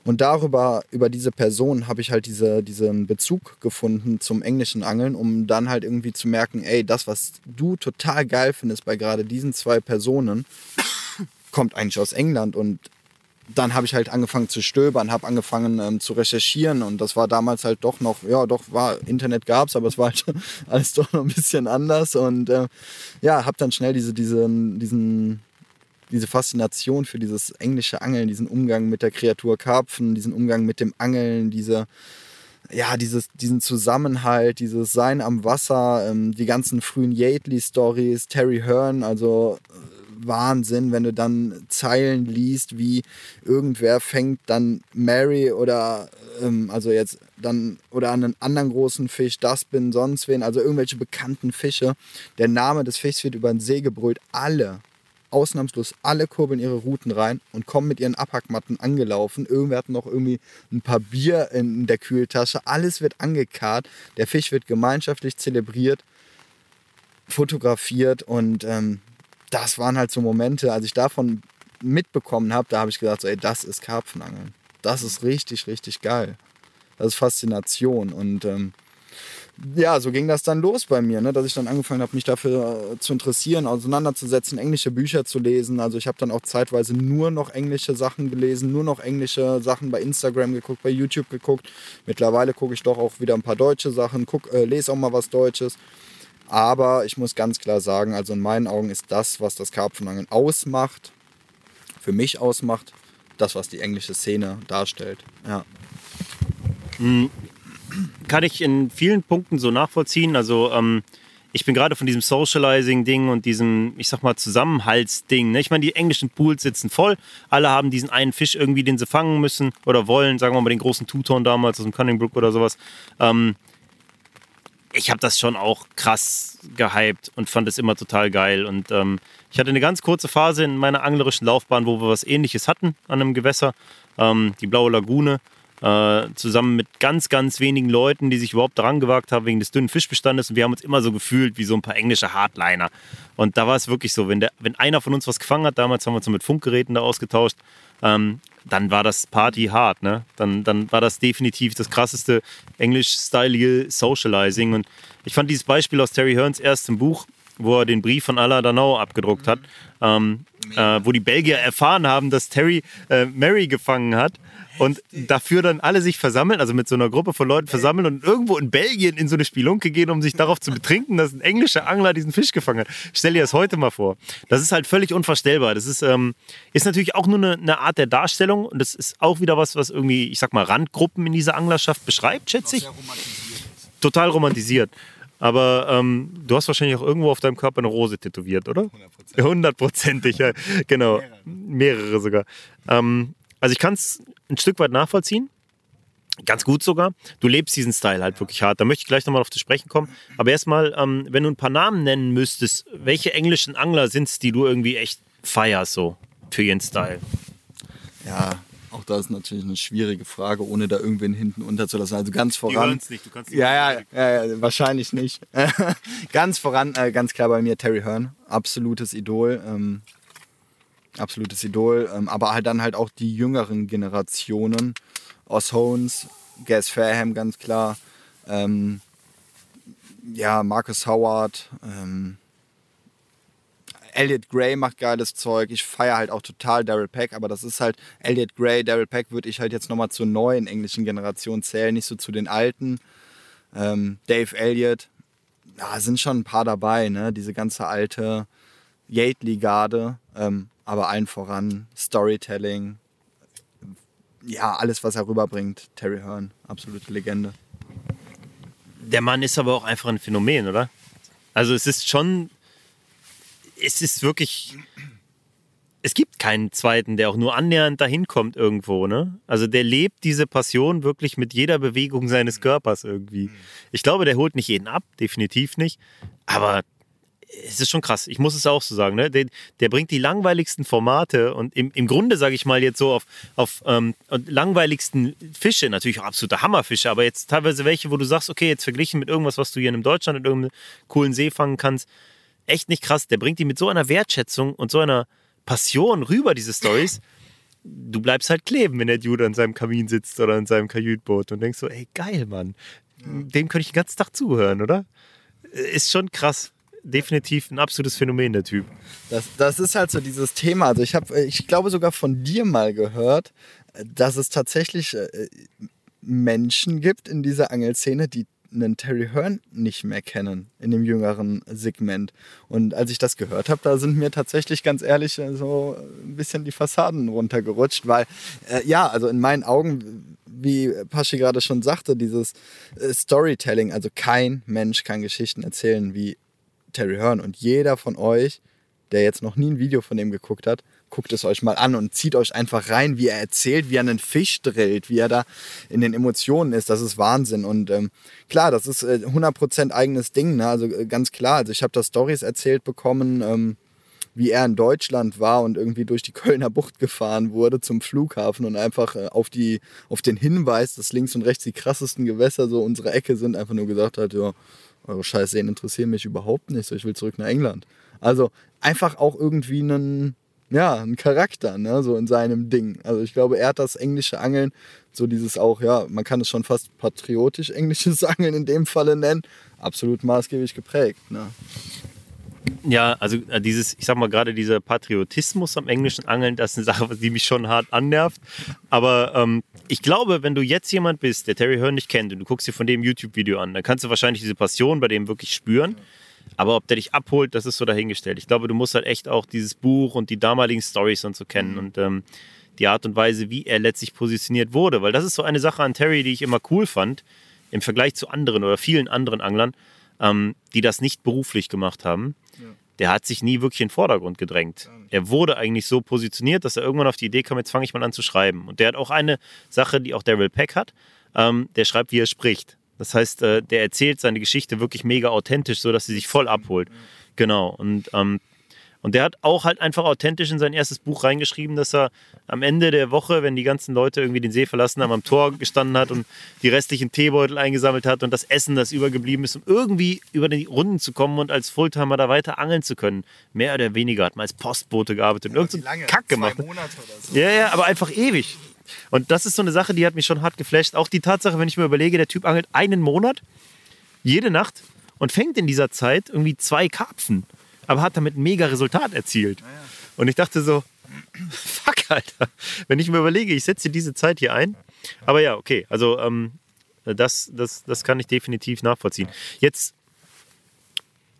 Und darüber, über diese Person habe ich halt diese, diesen Bezug gefunden zum englischen Angeln, um dann halt irgendwie zu merken, ey, das, was du total geil findest bei gerade diesen zwei Personen, kommt eigentlich aus England. Und dann habe ich halt angefangen zu stöbern, habe angefangen ähm, zu recherchieren. Und das war damals halt doch noch, ja doch, war Internet gab es, aber es war halt alles doch noch ein bisschen anders. Und äh, ja, habe dann schnell diese, diese, diesen, diese Faszination für dieses englische Angeln, diesen Umgang mit der Kreatur Karpfen, diesen Umgang mit dem Angeln, diese ja, dieses, diesen Zusammenhalt, dieses Sein am Wasser, ähm, die ganzen frühen Yately-Stories, Terry Hearn, also Wahnsinn, wenn du dann Zeilen liest, wie irgendwer fängt dann Mary oder ähm, also jetzt dann oder einen anderen großen Fisch, das bin sonst wen, also irgendwelche bekannten Fische. Der Name des Fischs wird über den See gebrüllt. Alle, ausnahmslos alle kurbeln ihre Routen rein und kommen mit ihren Abhackmatten angelaufen. Irgendwer hat noch irgendwie ein paar Bier in der Kühltasche. Alles wird angekarrt. Der Fisch wird gemeinschaftlich zelebriert, fotografiert und ähm, das waren halt so Momente, als ich davon mitbekommen habe, da habe ich gesagt, so, ey, das ist Karpfenangeln. Das ist richtig, richtig geil. Das ist Faszination. Und ähm, ja, so ging das dann los bei mir, ne? dass ich dann angefangen habe, mich dafür äh, zu interessieren, auseinanderzusetzen, englische Bücher zu lesen. Also ich habe dann auch zeitweise nur noch englische Sachen gelesen, nur noch englische Sachen bei Instagram geguckt, bei YouTube geguckt. Mittlerweile gucke ich doch auch wieder ein paar deutsche Sachen, guck, äh, lese auch mal was Deutsches. Aber ich muss ganz klar sagen, also in meinen Augen ist das, was das Karpfenangeln ausmacht, für mich ausmacht, das, was die englische Szene darstellt. Ja. Hm. Kann ich in vielen Punkten so nachvollziehen. Also ähm, ich bin gerade von diesem Socializing-Ding und diesem, ich sag mal, Zusammenhaltsding. Ne? Ich meine, die englischen Pools sitzen voll. Alle haben diesen einen Fisch irgendwie, den sie fangen müssen oder wollen. Sagen wir mal den großen Tuton damals aus dem Cunningbrook oder sowas. Ähm, ich habe das schon auch krass gehypt und fand es immer total geil. Und ähm, ich hatte eine ganz kurze Phase in meiner anglerischen Laufbahn, wo wir was ähnliches hatten an einem Gewässer, ähm, die Blaue Lagune, äh, zusammen mit ganz, ganz wenigen Leuten, die sich überhaupt daran gewagt haben wegen des dünnen Fischbestandes. Und wir haben uns immer so gefühlt wie so ein paar englische Hardliner. Und da war es wirklich so, wenn, der, wenn einer von uns was gefangen hat, damals haben wir uns mit Funkgeräten da ausgetauscht, ähm, dann war das Party hart, ne? Dann, dann war das definitiv das krasseste englisch-stylige Socializing. Und ich fand dieses Beispiel aus Terry Hearns erstem Buch, wo er den Brief von Alain Danau abgedruckt hat, ähm, äh, wo die Belgier erfahren haben, dass Terry äh, Mary gefangen hat und dafür dann alle sich versammeln, also mit so einer Gruppe von Leuten versammeln und irgendwo in Belgien in so eine Spielunke gehen, um sich darauf zu betrinken, dass ein englischer Angler diesen Fisch gefangen hat. Stell dir das heute mal vor. Das ist halt völlig unvorstellbar. Das ist, ähm, ist natürlich auch nur eine, eine, Art der Darstellung und das ist auch wieder was, was irgendwie, ich sag mal, Randgruppen in dieser Anglerschaft beschreibt, schätze ich. Total romantisiert. Aber ähm, du hast wahrscheinlich auch irgendwo auf deinem Körper eine Rose tätowiert, oder? Hundertprozentig, ja. Genau. Mehrere, Mehrere sogar. Ähm, also ich kann es ein Stück weit nachvollziehen. Ganz gut sogar. Du lebst diesen Style halt wirklich hart. Da möchte ich gleich nochmal auf das Sprechen kommen. Aber erstmal, ähm, wenn du ein paar Namen nennen müsstest, welche englischen Angler sind es, die du irgendwie echt feierst so für ihren Style? Ja, auch das ist natürlich eine schwierige Frage, ohne da irgendwen hinten unterzulassen. Also ganz voran. Die nicht, du kannst ja, ja, ja, ja, wahrscheinlich nicht. ganz voran, äh, ganz klar bei mir Terry Hearn, absolutes Idol. Ähm, absolutes Idol. Ähm, aber halt dann halt auch die jüngeren Generationen. Os Hones, Gas Fairham, ganz klar. Ähm, ja, Marcus Howard. Ähm, Elliot Gray macht geiles Zeug. Ich feiere halt auch total Daryl Peck, aber das ist halt Elliot Gray, Daryl Peck würde ich halt jetzt nochmal zur neuen englischen Generation zählen, nicht so zu den alten. Ähm, Dave Elliott, da sind schon ein paar dabei, ne? Diese ganze alte Yately-Garde, ähm, aber allen voran Storytelling. Ja, alles, was er rüberbringt. Terry Hearn, absolute Legende. Der Mann ist aber auch einfach ein Phänomen, oder? Also es ist schon es ist wirklich. Es gibt keinen zweiten, der auch nur annähernd dahin kommt irgendwo, ne? Also der lebt diese Passion wirklich mit jeder Bewegung seines Körpers irgendwie. Ich glaube, der holt nicht jeden ab, definitiv nicht. Aber es ist schon krass. Ich muss es auch so sagen. Ne? Der, der bringt die langweiligsten Formate und im, im Grunde, sage ich mal, jetzt so auf, auf ähm, langweiligsten Fische, natürlich auch absolute Hammerfische, aber jetzt teilweise welche, wo du sagst, okay, jetzt verglichen mit irgendwas, was du hier in Deutschland in irgendeinem coolen See fangen kannst, echt nicht krass. Der bringt die mit so einer Wertschätzung und so einer Passion rüber, diese Stories. Du bleibst halt kleben, wenn der Dude an seinem Kamin sitzt oder in seinem Kajütboot und denkst so, ey, geil, Mann. Dem könnte ich den ganzen Tag zuhören, oder? Ist schon krass. Definitiv ein absolutes Phänomen, der Typ. Das, das ist halt so dieses Thema. Also ich habe, ich glaube sogar von dir mal gehört, dass es tatsächlich äh, Menschen gibt in dieser Angelszene, die einen Terry Hearn nicht mehr kennen in dem jüngeren Segment. Und als ich das gehört habe, da sind mir tatsächlich ganz ehrlich äh, so ein bisschen die Fassaden runtergerutscht, weil äh, ja, also in meinen Augen, wie Paschi gerade schon sagte, dieses äh, Storytelling, also kein Mensch kann Geschichten erzählen wie Terry Hearn und jeder von euch, der jetzt noch nie ein Video von dem geguckt hat, guckt es euch mal an und zieht euch einfach rein, wie er erzählt, wie er einen Fisch drillt, wie er da in den Emotionen ist. Das ist Wahnsinn. Und ähm, klar, das ist äh, 100% eigenes Ding. Ne? Also äh, ganz klar. Also ich habe da Stories erzählt bekommen, ähm, wie er in Deutschland war und irgendwie durch die Kölner Bucht gefahren wurde zum Flughafen und einfach äh, auf, die, auf den Hinweis, dass links und rechts die krassesten Gewässer so unsere Ecke sind, einfach nur gesagt hat, ja, eure Scheißseen interessieren mich überhaupt nicht, so ich will zurück nach England. Also einfach auch irgendwie einen ja, ein Charakter, ne, so in seinem Ding. Also ich glaube, er hat das englische Angeln, so dieses auch, ja, man kann es schon fast patriotisch englisches Angeln in dem Falle nennen, absolut maßgeblich geprägt, ne. Ja, also äh, dieses, ich sag mal gerade dieser Patriotismus am englischen Angeln, das ist eine Sache, die mich schon hart annervt. Aber ähm, ich glaube, wenn du jetzt jemand bist, der Terry Hearn nicht kennt und du guckst dir von dem YouTube-Video an, dann kannst du wahrscheinlich diese Passion bei dem wirklich spüren. Aber ob der dich abholt, das ist so dahingestellt. Ich glaube, du musst halt echt auch dieses Buch und die damaligen Stories und so kennen und ähm, die Art und Weise, wie er letztlich positioniert wurde. Weil das ist so eine Sache an Terry, die ich immer cool fand, im Vergleich zu anderen oder vielen anderen Anglern, ähm, die das nicht beruflich gemacht haben. Ja. Der hat sich nie wirklich in den Vordergrund gedrängt. Er wurde eigentlich so positioniert, dass er irgendwann auf die Idee kam, jetzt fange ich mal an zu schreiben. Und der hat auch eine Sache, die auch Daryl Peck hat. Ähm, der schreibt, wie er spricht. Das heißt, äh, der erzählt seine Geschichte wirklich mega authentisch, sodass sie sich voll abholt. Genau. Und, ähm, und der hat auch halt einfach authentisch in sein erstes Buch reingeschrieben, dass er am Ende der Woche, wenn die ganzen Leute irgendwie den See verlassen haben, am Tor gestanden hat und die restlichen Teebeutel eingesammelt hat und das Essen, das übergeblieben ist, um irgendwie über die Runden zu kommen und als Fulltimer da weiter angeln zu können. Mehr oder weniger hat man als Postbote gearbeitet und irgendeinen Kack gemacht. Monate oder so. Ja, ja, aber einfach ewig. Und das ist so eine Sache, die hat mich schon hart geflasht. Auch die Tatsache, wenn ich mir überlege, der Typ angelt einen Monat, jede Nacht und fängt in dieser Zeit irgendwie zwei Karpfen, aber hat damit ein mega Resultat erzielt. Ja, Und ich dachte so, fuck, Alter, wenn ich mir überlege, ich setze diese Zeit hier ein. Aber ja, okay, also ähm, das, das, das kann ich definitiv nachvollziehen. Jetzt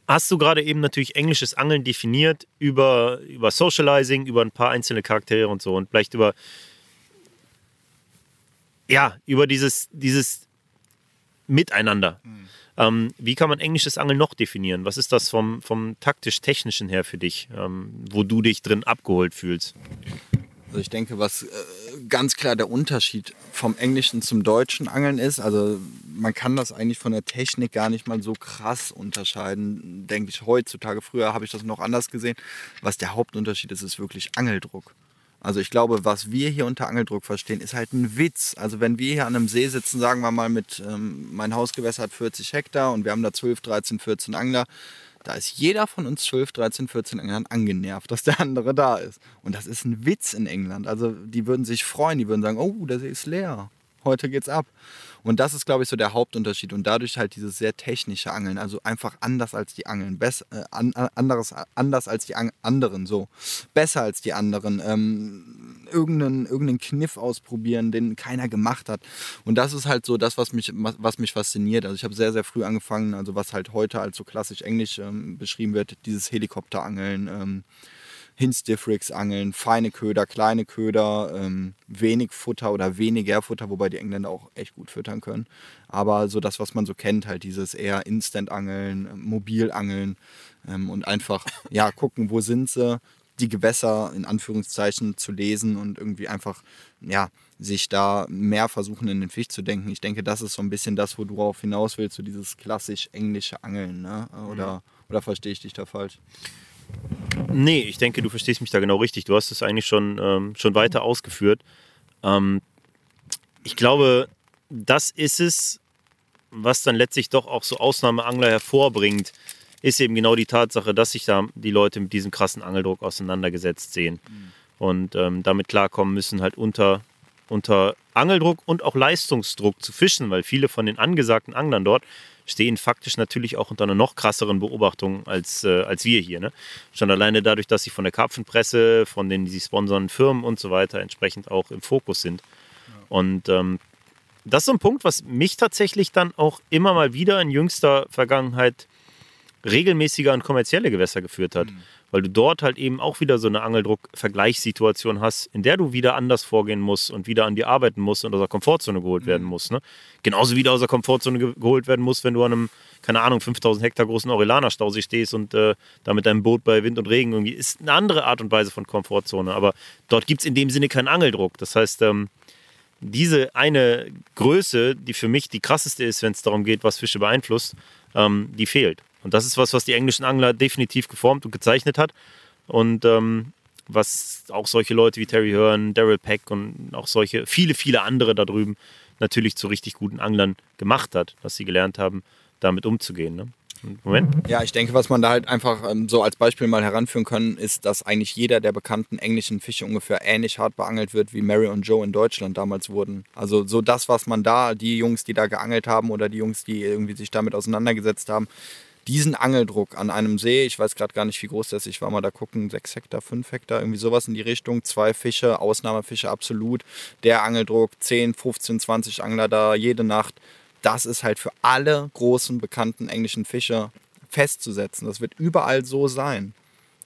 hast du gerade eben natürlich englisches Angeln definiert über, über Socializing, über ein paar einzelne Charaktere und so und vielleicht über ja, über dieses, dieses Miteinander. Mhm. Ähm, wie kann man englisches Angeln noch definieren? Was ist das vom, vom taktisch-technischen her für dich, ähm, wo du dich drin abgeholt fühlst? Also ich denke, was äh, ganz klar der Unterschied vom Englischen zum Deutschen Angeln ist, also man kann das eigentlich von der Technik gar nicht mal so krass unterscheiden, denke ich heutzutage. Früher habe ich das noch anders gesehen. Was der Hauptunterschied ist, ist wirklich Angeldruck. Also ich glaube, was wir hier unter Angeldruck verstehen, ist halt ein Witz. Also wenn wir hier an einem See sitzen, sagen wir mal mit, ähm, mein Hausgewässer hat 40 Hektar und wir haben da 12, 13, 14 Angler, da ist jeder von uns 12, 13, 14 Anglern angenervt, dass der andere da ist. Und das ist ein Witz in England. Also die würden sich freuen, die würden sagen, oh, der See ist leer, heute geht's ab. Und das ist, glaube ich, so der Hauptunterschied. Und dadurch halt dieses sehr technische Angeln, also einfach anders als die Angeln, Bess, äh, anderes, anders als die anderen, so. Besser als die anderen. Ähm, irgendeinen, irgendeinen Kniff ausprobieren, den keiner gemacht hat. Und das ist halt so das, was mich, was mich fasziniert. Also ich habe sehr, sehr früh angefangen, also was halt heute als so klassisch Englisch ähm, beschrieben wird, dieses Helikopterangeln. Ähm, Hinstiffrigs angeln, feine Köder, kleine Köder, ähm, wenig Futter oder weniger Futter, wobei die Engländer auch echt gut füttern können. Aber so das, was man so kennt, halt dieses eher Instant-Angeln, äh, Mobilangeln ähm, und einfach ja gucken, wo sind sie, die Gewässer in Anführungszeichen zu lesen und irgendwie einfach ja sich da mehr versuchen in den Fisch zu denken. Ich denke, das ist so ein bisschen das, wo du darauf hinaus willst, so dieses klassisch englische Angeln, ne? Oder, mhm. oder verstehe ich dich da falsch? Nee, ich denke, du verstehst mich da genau richtig. Du hast es eigentlich schon, ähm, schon weiter ausgeführt. Ähm, ich glaube, das ist es, was dann letztlich doch auch so Ausnahmeangler hervorbringt, ist eben genau die Tatsache, dass sich da die Leute mit diesem krassen Angeldruck auseinandergesetzt sehen mhm. und ähm, damit klarkommen müssen, halt unter, unter Angeldruck und auch Leistungsdruck zu fischen, weil viele von den angesagten Anglern dort stehen faktisch natürlich auch unter einer noch krasseren Beobachtung als, äh, als wir hier. Ne? Schon alleine dadurch, dass sie von der Karpfenpresse, von den, die sie sponsern, Firmen und so weiter entsprechend auch im Fokus sind. Ja. Und ähm, das ist so ein Punkt, was mich tatsächlich dann auch immer mal wieder in jüngster Vergangenheit regelmäßiger an kommerzielle Gewässer geführt hat. Mhm weil du dort halt eben auch wieder so eine Angeldruck-Vergleichssituation hast, in der du wieder anders vorgehen musst und wieder an dir arbeiten musst und aus der Komfortzone geholt mhm. werden musst. Ne? Genauso wie du aus der Komfortzone ge geholt werden musst, wenn du an einem, keine Ahnung, 5000 Hektar großen Aurelaner-Stausee stehst und äh, da mit deinem Boot bei Wind und Regen irgendwie, ist eine andere Art und Weise von Komfortzone. Aber dort gibt es in dem Sinne keinen Angeldruck. Das heißt, ähm, diese eine Größe, die für mich die krasseste ist, wenn es darum geht, was Fische beeinflusst, ähm, die fehlt. Und das ist was, was die englischen Angler definitiv geformt und gezeichnet hat. Und ähm, was auch solche Leute wie Terry Hearn, Daryl Peck und auch solche, viele, viele andere da drüben natürlich zu richtig guten Anglern gemacht hat, dass sie gelernt haben, damit umzugehen. Ne? Moment. Ja, ich denke, was man da halt einfach ähm, so als Beispiel mal heranführen kann, ist, dass eigentlich jeder der bekannten englischen Fische ungefähr ähnlich hart beangelt wird, wie Mary und Joe in Deutschland damals wurden. Also so das, was man da, die Jungs, die da geangelt haben oder die Jungs, die irgendwie sich damit auseinandergesetzt haben, diesen Angeldruck an einem See, ich weiß gerade gar nicht, wie groß das ist, ich war mal da gucken, 6 Hektar, 5 Hektar, irgendwie sowas in die Richtung, zwei Fische, Ausnahmefische absolut, der Angeldruck, 10, 15, 20 Angler da jede Nacht, das ist halt für alle großen bekannten englischen Fische festzusetzen. Das wird überall so sein.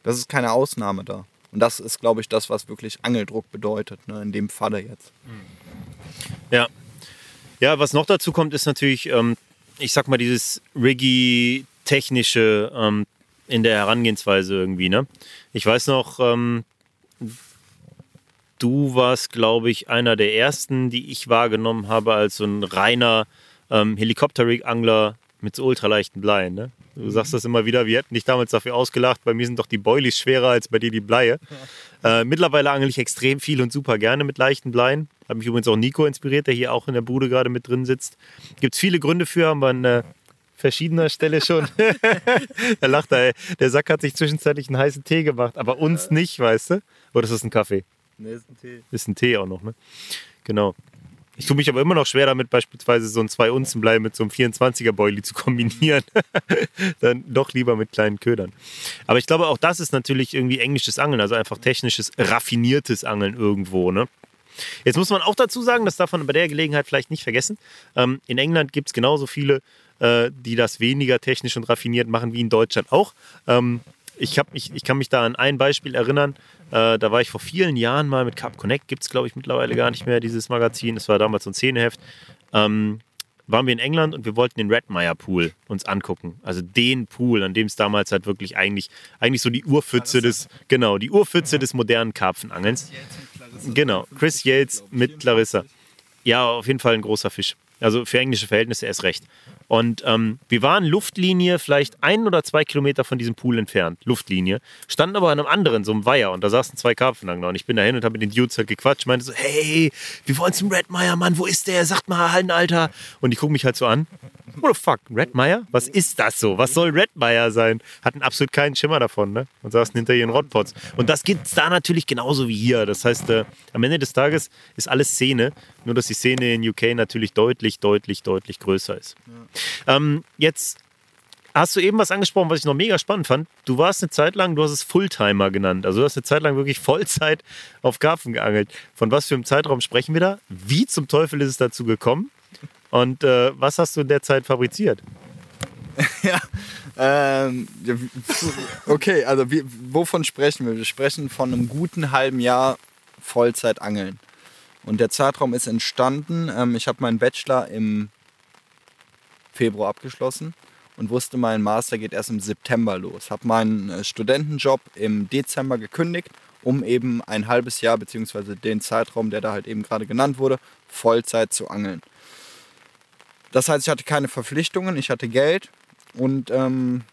Das ist keine Ausnahme da. Und das ist, glaube ich, das, was wirklich Angeldruck bedeutet, ne, in dem Falle jetzt. Ja. Ja, was noch dazu kommt, ist natürlich, ähm, ich sag mal, dieses Riggy technische ähm, in der Herangehensweise irgendwie. Ne? Ich weiß noch, ähm, du warst, glaube ich, einer der ersten, die ich wahrgenommen habe als so ein reiner ähm, Helikopter-Rig-Angler mit so ultraleichten Bleien. Ne? Du sagst das immer wieder, wir hätten dich damals dafür ausgelacht, bei mir sind doch die Boilies schwerer als bei dir die Bleie. Äh, mittlerweile angel ich extrem viel und super gerne mit leichten Bleien. Hat mich übrigens auch Nico inspiriert, der hier auch in der Bude gerade mit drin sitzt. Gibt es viele Gründe für, haben wir eine verschiedener Stelle schon. da lacht er, ey. Der Sack hat sich zwischenzeitlich einen heißen Tee gemacht, aber uns nicht, weißt du? Oder ist das ein Kaffee? Nee, ist ein Tee. Ist ein Tee auch noch, ne? Genau. Ich tue mich aber immer noch schwer damit, beispielsweise so ein 2 Unzen Blei mit so einem 24er Boilie zu kombinieren. Dann doch lieber mit kleinen Ködern. Aber ich glaube, auch das ist natürlich irgendwie englisches Angeln, also einfach technisches, raffiniertes Angeln irgendwo. Ne? Jetzt muss man auch dazu sagen, das darf man bei der Gelegenheit vielleicht nicht vergessen. Ähm, in England gibt es genauso viele äh, die das weniger technisch und raffiniert machen wie in Deutschland auch. Ähm, ich, hab, ich, ich kann mich da an ein Beispiel erinnern. Äh, da war ich vor vielen Jahren mal mit Cap Connect, gibt es glaube ich mittlerweile gar nicht mehr, dieses Magazin. Es war damals so ein Szeneheft. Ähm, waren wir in England und wir wollten den Redmire Pool uns angucken. Also den Pool, an dem es damals halt wirklich eigentlich, eigentlich so die Urpfütze des, genau, die Urpfütze des modernen Karpfenangelns. Genau, Chris Yates mit Clarissa. Ja, auf jeden Fall ein großer Fisch. Also für englische Verhältnisse erst recht. Und ähm, wir waren Luftlinie vielleicht ein oder zwei Kilometer von diesem Pool entfernt, Luftlinie, standen aber an einem anderen, so einem Weiher und da saßen zwei Karpfenangler und ich bin dahin und habe mit den Dudes halt gequatscht, meinte so, hey, wir wollen zum Redmire, Mann, wo ist der? Sagt mal, halt, Alter. Und die gucken mich halt so an. What the fuck, Redmire? Was ist das so? Was soll Redmire sein? Hatten absolut keinen Schimmer davon, ne? Und saßen hinter ihren Rodpots. Und das gibt es da natürlich genauso wie hier. Das heißt, äh, am Ende des Tages ist alles Szene, nur dass die Szene in UK natürlich deutlich, deutlich, deutlich größer ist. Ja. Ähm, jetzt hast du eben was angesprochen, was ich noch mega spannend fand. Du warst eine Zeit lang, du hast es Fulltimer genannt. Also du hast eine Zeit lang wirklich Vollzeit auf Karpfen geangelt. Von was für einem Zeitraum sprechen wir da? Wie zum Teufel ist es dazu gekommen? Und äh, was hast du in der Zeit fabriziert? ja, ähm, okay, also wie, wovon sprechen wir? Wir sprechen von einem guten halben Jahr Vollzeit angeln. Und der Zeitraum ist entstanden. Ähm, ich habe meinen Bachelor im Februar abgeschlossen und wusste, mein Master geht erst im September los. Habe meinen äh, Studentenjob im Dezember gekündigt, um eben ein halbes Jahr, beziehungsweise den Zeitraum, der da halt eben gerade genannt wurde, Vollzeit zu angeln. Das heißt, ich hatte keine Verpflichtungen, ich hatte Geld und ähm,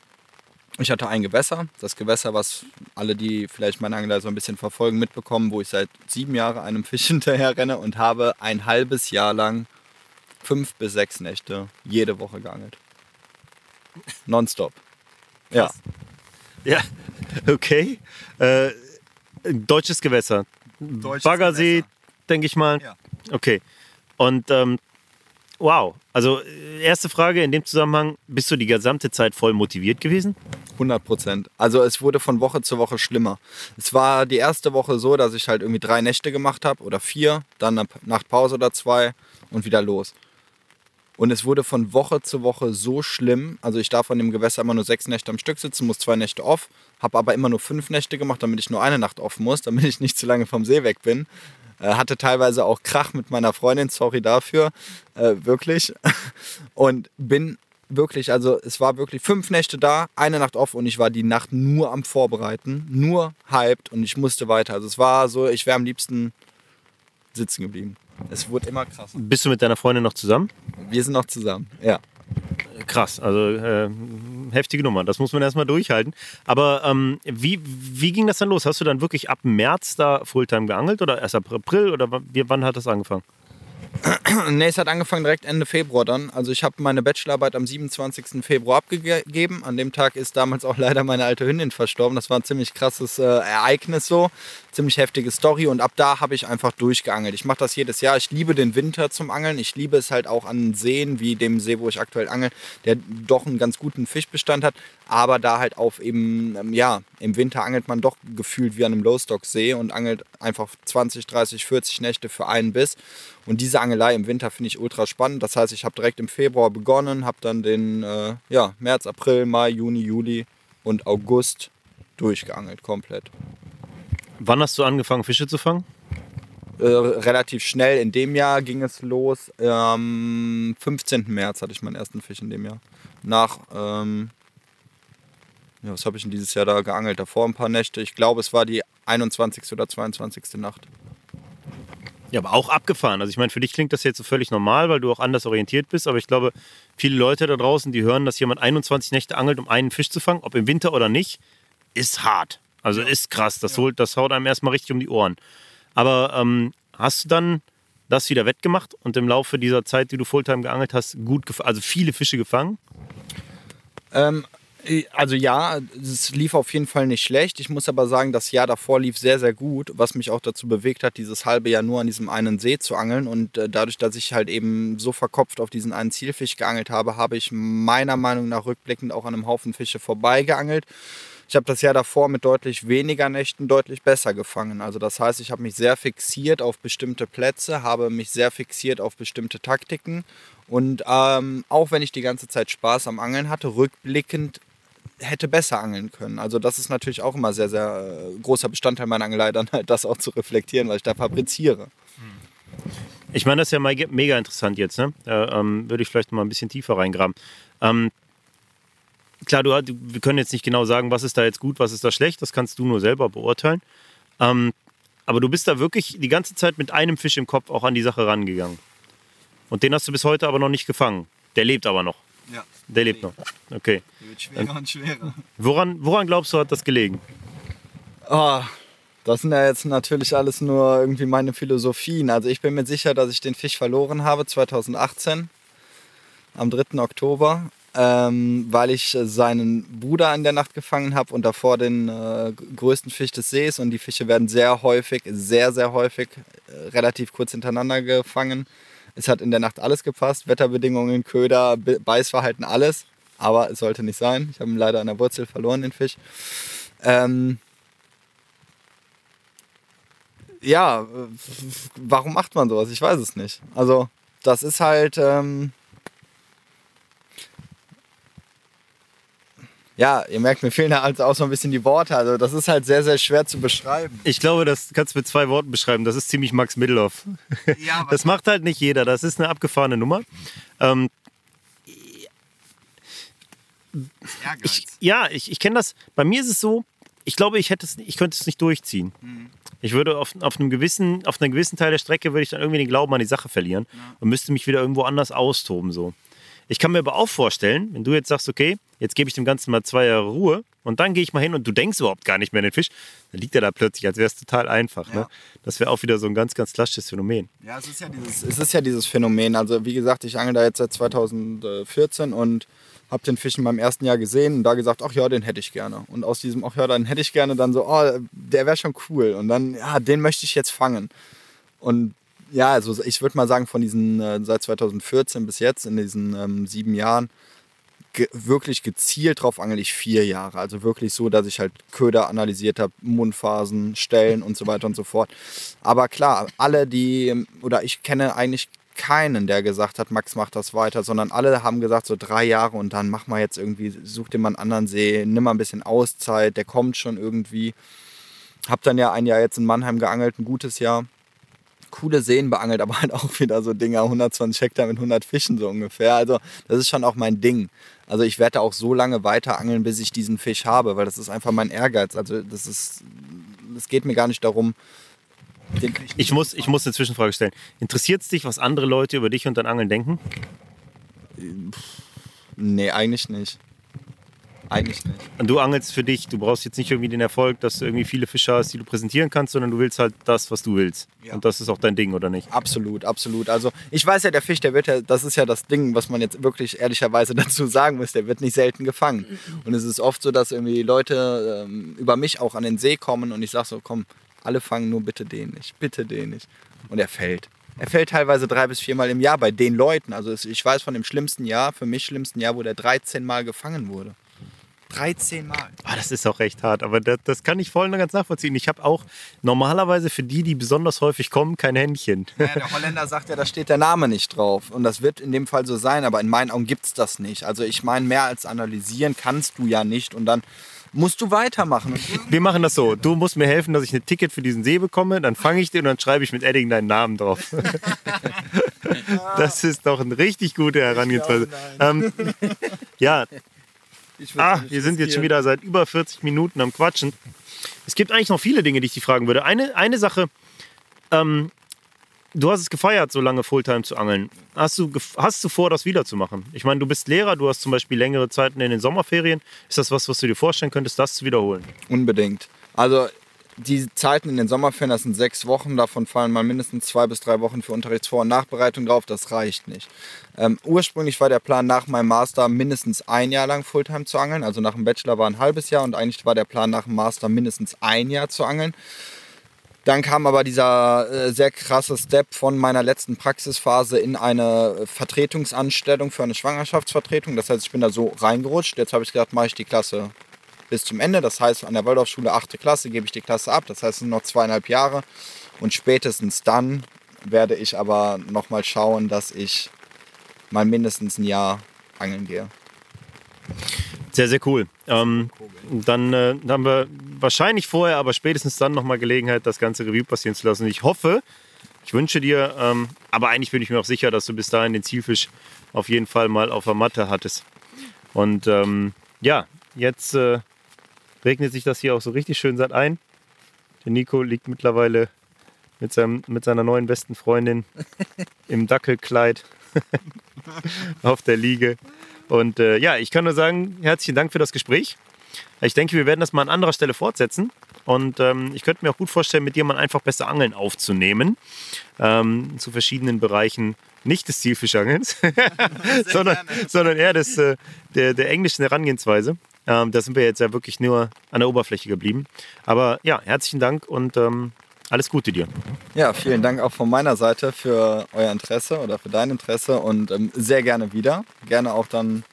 ich hatte ein Gewässer. Das Gewässer, was alle, die vielleicht meine Angler so ein bisschen verfolgen, mitbekommen, wo ich seit sieben Jahren einem Fisch hinterher renne und habe ein halbes Jahr lang fünf bis sechs Nächte jede Woche geangelt. Nonstop. Ja. Ja, okay. Äh, deutsches Gewässer. Deutsches Baggersee, denke ich mal. Ja. Okay. Und ähm, Wow. Also äh, erste Frage in dem Zusammenhang, bist du die gesamte Zeit voll motiviert gewesen? 100 Prozent. Also es wurde von Woche zu Woche schlimmer. Es war die erste Woche so, dass ich halt irgendwie drei Nächte gemacht habe oder vier, dann eine Nachtpause oder zwei und wieder los. Und es wurde von Woche zu Woche so schlimm. Also ich darf an dem Gewässer immer nur sechs Nächte am Stück sitzen, muss zwei Nächte off, habe aber immer nur fünf Nächte gemacht, damit ich nur eine Nacht off muss, damit ich nicht zu lange vom See weg bin. Äh, hatte teilweise auch Krach mit meiner Freundin, sorry dafür, äh, wirklich. Und bin wirklich, also es war wirklich fünf Nächte da, eine Nacht off und ich war die Nacht nur am Vorbereiten, nur hyped und ich musste weiter. Also es war so, ich wäre am liebsten sitzen geblieben. Es wurde immer krasser. Bist du mit deiner Freundin noch zusammen? Wir sind noch zusammen, ja krass. Also äh, heftige Nummer. Das muss man erstmal durchhalten. Aber ähm, wie, wie ging das dann los? Hast du dann wirklich ab März da Fulltime geangelt oder erst ab April oder wann hat das angefangen? nee, es hat angefangen direkt Ende Februar dann. Also ich habe meine Bachelorarbeit am 27. Februar abgegeben. An dem Tag ist damals auch leider meine alte Hündin verstorben. Das war ein ziemlich krasses äh, Ereignis so. Ziemlich heftige Story. Und ab da habe ich einfach durchgeangelt. Ich mache das jedes Jahr. Ich liebe den Winter zum Angeln. Ich liebe es halt auch an Seen, wie dem See, wo ich aktuell angel, der doch einen ganz guten Fischbestand hat. Aber da halt auf eben, ähm, ja, im Winter angelt man doch gefühlt wie an einem Lowstock-See und angelt einfach 20, 30, 40 Nächte für einen Biss. Und diese Angelei im Winter finde ich ultra spannend. Das heißt, ich habe direkt im Februar begonnen, habe dann den äh, ja, März, April, Mai, Juni, Juli und August durchgeangelt komplett. Wann hast du angefangen, Fische zu fangen? Äh, relativ schnell. In dem Jahr ging es los. Am 15. März hatte ich meinen ersten Fisch in dem Jahr. Nach, ähm, ja, was habe ich in dieses Jahr da geangelt? Davor ein paar Nächte. Ich glaube, es war die 21. oder 22. Nacht. Ja, aber auch abgefahren. Also ich meine, für dich klingt das jetzt so völlig normal, weil du auch anders orientiert bist. Aber ich glaube, viele Leute da draußen, die hören, dass jemand 21 Nächte angelt, um einen Fisch zu fangen, ob im Winter oder nicht, ist hart. Also ja. ist krass. Das, ja. holt, das haut einem erstmal richtig um die Ohren. Aber ähm, hast du dann das wieder wettgemacht und im Laufe dieser Zeit, die du Fulltime geangelt hast, gut, also viele Fische gefangen? Ähm, also ja, es lief auf jeden Fall nicht schlecht. Ich muss aber sagen, das Jahr davor lief sehr, sehr gut, was mich auch dazu bewegt hat, dieses halbe Jahr nur an diesem einen See zu angeln. Und äh, dadurch, dass ich halt eben so verkopft auf diesen einen Zielfisch geangelt habe, habe ich meiner Meinung nach rückblickend auch an einem Haufen Fische vorbeigeangelt. Ich habe das Jahr davor mit deutlich weniger Nächten deutlich besser gefangen. Also das heißt, ich habe mich sehr fixiert auf bestimmte Plätze, habe mich sehr fixiert auf bestimmte Taktiken. Und ähm, auch wenn ich die ganze Zeit Spaß am Angeln hatte, rückblickend hätte besser angeln können. Also das ist natürlich auch immer sehr, sehr äh, großer Bestandteil meiner Angelei, dann halt das auch zu reflektieren, weil ich da fabriziere. Ich meine, das ist ja mega interessant jetzt. Ne? Da ähm, würde ich vielleicht mal ein bisschen tiefer reingraben. Ähm, klar, du, wir können jetzt nicht genau sagen, was ist da jetzt gut, was ist da schlecht. Das kannst du nur selber beurteilen. Ähm, Aber du bist da wirklich die ganze Zeit mit einem Fisch im Kopf auch an die Sache rangegangen. Und den hast du bis heute aber noch nicht gefangen. Der lebt aber noch. Ja. Der lebt noch. Okay. Der wird schwerer und schwerer. Woran, woran glaubst du, hat das gelegen? Oh, das sind ja jetzt natürlich alles nur irgendwie meine Philosophien. Also ich bin mir sicher, dass ich den Fisch verloren habe 2018 am 3. Oktober, ähm, weil ich seinen Bruder in der Nacht gefangen habe und davor den äh, größten Fisch des Sees. Und die Fische werden sehr häufig, sehr, sehr häufig, äh, relativ kurz hintereinander gefangen. Es hat in der Nacht alles gepasst, Wetterbedingungen, Köder, Be- Beißverhalten, alles. Aber es sollte nicht sein. Ich habe ihn leider an der Wurzel verloren, den Fisch. Ähm, ja, warum macht man sowas? Ich weiß es nicht. Also, das ist halt. Ähm ja, ihr merkt, mir fehlen da halt auch so ein bisschen die Worte. Also, das ist halt sehr, sehr schwer zu beschreiben. Ich glaube, das kannst du mit zwei Worten beschreiben. Das ist ziemlich Max Middelhoff. Ja, Das macht halt nicht jeder. Das ist eine abgefahrene Nummer. Ähm, ich, ja, ich, ich kenne das. Bei mir ist es so, ich glaube, ich, hätte es, ich könnte es nicht durchziehen. Ich würde auf, auf, einem gewissen, auf einem gewissen Teil der Strecke würde ich dann irgendwie den Glauben an die Sache verlieren und müsste mich wieder irgendwo anders austoben. So. Ich kann mir aber auch vorstellen, wenn du jetzt sagst, okay, jetzt gebe ich dem Ganzen mal zwei Jahre Ruhe und dann gehe ich mal hin und du denkst überhaupt gar nicht mehr an den Fisch, dann liegt er da plötzlich, als wäre es total einfach. Ne? Ja. Das wäre auch wieder so ein ganz, ganz klassisches Phänomen. Ja, es ist ja, dieses, es ist ja dieses Phänomen. Also wie gesagt, ich angel da jetzt seit 2014 und habe den Fisch in meinem ersten Jahr gesehen und da gesagt, ach ja, den hätte ich gerne. Und aus diesem, ach ja, den hätte ich gerne, dann so, oh, der wäre schon cool. Und dann, ja, den möchte ich jetzt fangen. Und ja, also ich würde mal sagen, von diesen, äh, seit 2014 bis jetzt, in diesen ähm, sieben Jahren, ge wirklich gezielt drauf angel ich vier Jahre. Also wirklich so, dass ich halt Köder analysiert habe, Mundphasen, Stellen und so weiter und so fort. Aber klar, alle, die, oder ich kenne eigentlich keinen, der gesagt hat, Max macht das weiter, sondern alle haben gesagt, so drei Jahre und dann mach mal jetzt irgendwie, such dir mal einen anderen See, nimm mal ein bisschen Auszeit, der kommt schon irgendwie. Hab dann ja ein Jahr jetzt in Mannheim geangelt, ein gutes Jahr. Coole Seen beangelt, aber halt auch wieder so Dinger, 120 Hektar mit 100 Fischen so ungefähr. Also das ist schon auch mein Ding. Also ich werde auch so lange weiter angeln, bis ich diesen Fisch habe, weil das ist einfach mein Ehrgeiz. Also das ist, es geht mir gar nicht darum, den Ich muss, ich muss eine Zwischenfrage stellen. Interessiert es dich, was andere Leute über dich und dein Angeln denken? Nee, eigentlich nicht. Eigentlich nicht. Und du angelst für dich. Du brauchst jetzt nicht irgendwie den Erfolg, dass du irgendwie viele Fische hast, die du präsentieren kannst, sondern du willst halt das, was du willst. Ja. Und das ist auch dein Ding, oder nicht? Absolut, absolut. Also ich weiß ja, der Fisch, der wird ja, das ist ja das Ding, was man jetzt wirklich ehrlicherweise dazu sagen muss, der wird nicht selten gefangen. Und es ist oft so, dass irgendwie Leute ähm, über mich auch an den See kommen und ich sage so, komm, alle fangen nur bitte den nicht, bitte den nicht. Und er fällt. Er fällt teilweise drei bis viermal im Jahr bei den Leuten. Also ich weiß von dem schlimmsten Jahr, für mich schlimmsten Jahr, wo der 13 Mal gefangen wurde. 13 Mal. Ah, das ist auch recht hart, aber das, das kann ich voll und ganz nachvollziehen. Ich habe auch normalerweise für die, die besonders häufig kommen, kein Händchen. Ja, der Holländer sagt ja, da steht der Name nicht drauf. Und das wird in dem Fall so sein, aber in meinen Augen gibt es das nicht. Also ich meine, mehr als analysieren kannst du ja nicht und dann musst du weitermachen. Wir machen das so. Du musst mir helfen, dass ich ein Ticket für diesen See bekomme. Dann fange ich den und dann schreibe ich mit Edding deinen Namen drauf. Das ist doch eine richtig gute Herangehensweise. Ähm, ja, ah, wir sind jetzt schon wieder seit über 40 Minuten am Quatschen. Es gibt eigentlich noch viele Dinge, die ich dich fragen würde. Eine, eine Sache, ähm, du hast es gefeiert, so lange Fulltime zu angeln. Hast du, hast du vor, das wiederzumachen? Ich meine, du bist Lehrer, du hast zum Beispiel längere Zeiten in den Sommerferien. Ist das was, was du dir vorstellen könntest, das zu wiederholen? Unbedingt. Also die Zeiten in den Sommerferien, das sind sechs Wochen, davon fallen mal mindestens zwei bis drei Wochen für Unterrichtsvor- und Nachbereitung drauf, das reicht nicht. Ähm, ursprünglich war der Plan nach meinem Master mindestens ein Jahr lang Fulltime zu angeln, also nach dem Bachelor war ein halbes Jahr und eigentlich war der Plan nach dem Master mindestens ein Jahr zu angeln. Dann kam aber dieser äh, sehr krasse Step von meiner letzten Praxisphase in eine Vertretungsanstellung für eine Schwangerschaftsvertretung. Das heißt, ich bin da so reingerutscht. Jetzt habe ich gedacht, mache ich die Klasse bis zum Ende. Das heißt, an der Waldorfschule 8. Klasse gebe ich die Klasse ab. Das heißt, es sind noch zweieinhalb Jahre. Und spätestens dann werde ich aber nochmal schauen, dass ich mal mindestens ein Jahr angeln gehe. Sehr, sehr cool. Ähm, dann äh, haben wir wahrscheinlich vorher, aber spätestens dann nochmal Gelegenheit, das ganze Review passieren zu lassen. Ich hoffe, ich wünsche dir, ähm, aber eigentlich bin ich mir auch sicher, dass du bis dahin den Zielfisch auf jeden Fall mal auf der Matte hattest. Und ähm, ja, jetzt äh, regnet sich das hier auch so richtig schön satt ein. Der Nico liegt mittlerweile mit, seinem, mit seiner neuen besten Freundin im Dackelkleid auf der Liege. Und äh, ja, ich kann nur sagen, herzlichen Dank für das Gespräch. Ich denke, wir werden das mal an anderer Stelle fortsetzen. Und ähm, ich könnte mir auch gut vorstellen, mit dir mal einfach besser Angeln aufzunehmen. Ähm, zu verschiedenen Bereichen. Nicht des Zielfischangelns, sondern, sondern eher des, äh, der, der englischen Herangehensweise. Ähm, da sind wir jetzt ja wirklich nur an der Oberfläche geblieben. Aber ja, herzlichen Dank und ähm, alles Gute dir. Ja, vielen Dank auch von meiner Seite für euer Interesse oder für dein Interesse und ähm, sehr gerne wieder. Gerne auch dann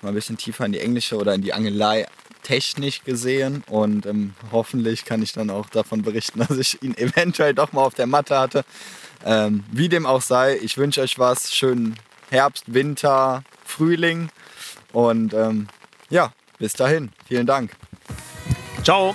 mal ein bisschen tiefer in die englische oder in die Angelei technisch gesehen und ähm, hoffentlich kann ich dann auch davon berichten, dass ich ihn eventuell doch mal auf der Matte hatte. Ähm, wie dem auch sei, ich wünsche euch was. Schönen Herbst, Winter, Frühling und ähm, ja, bis dahin. Vielen Dank. Ciao.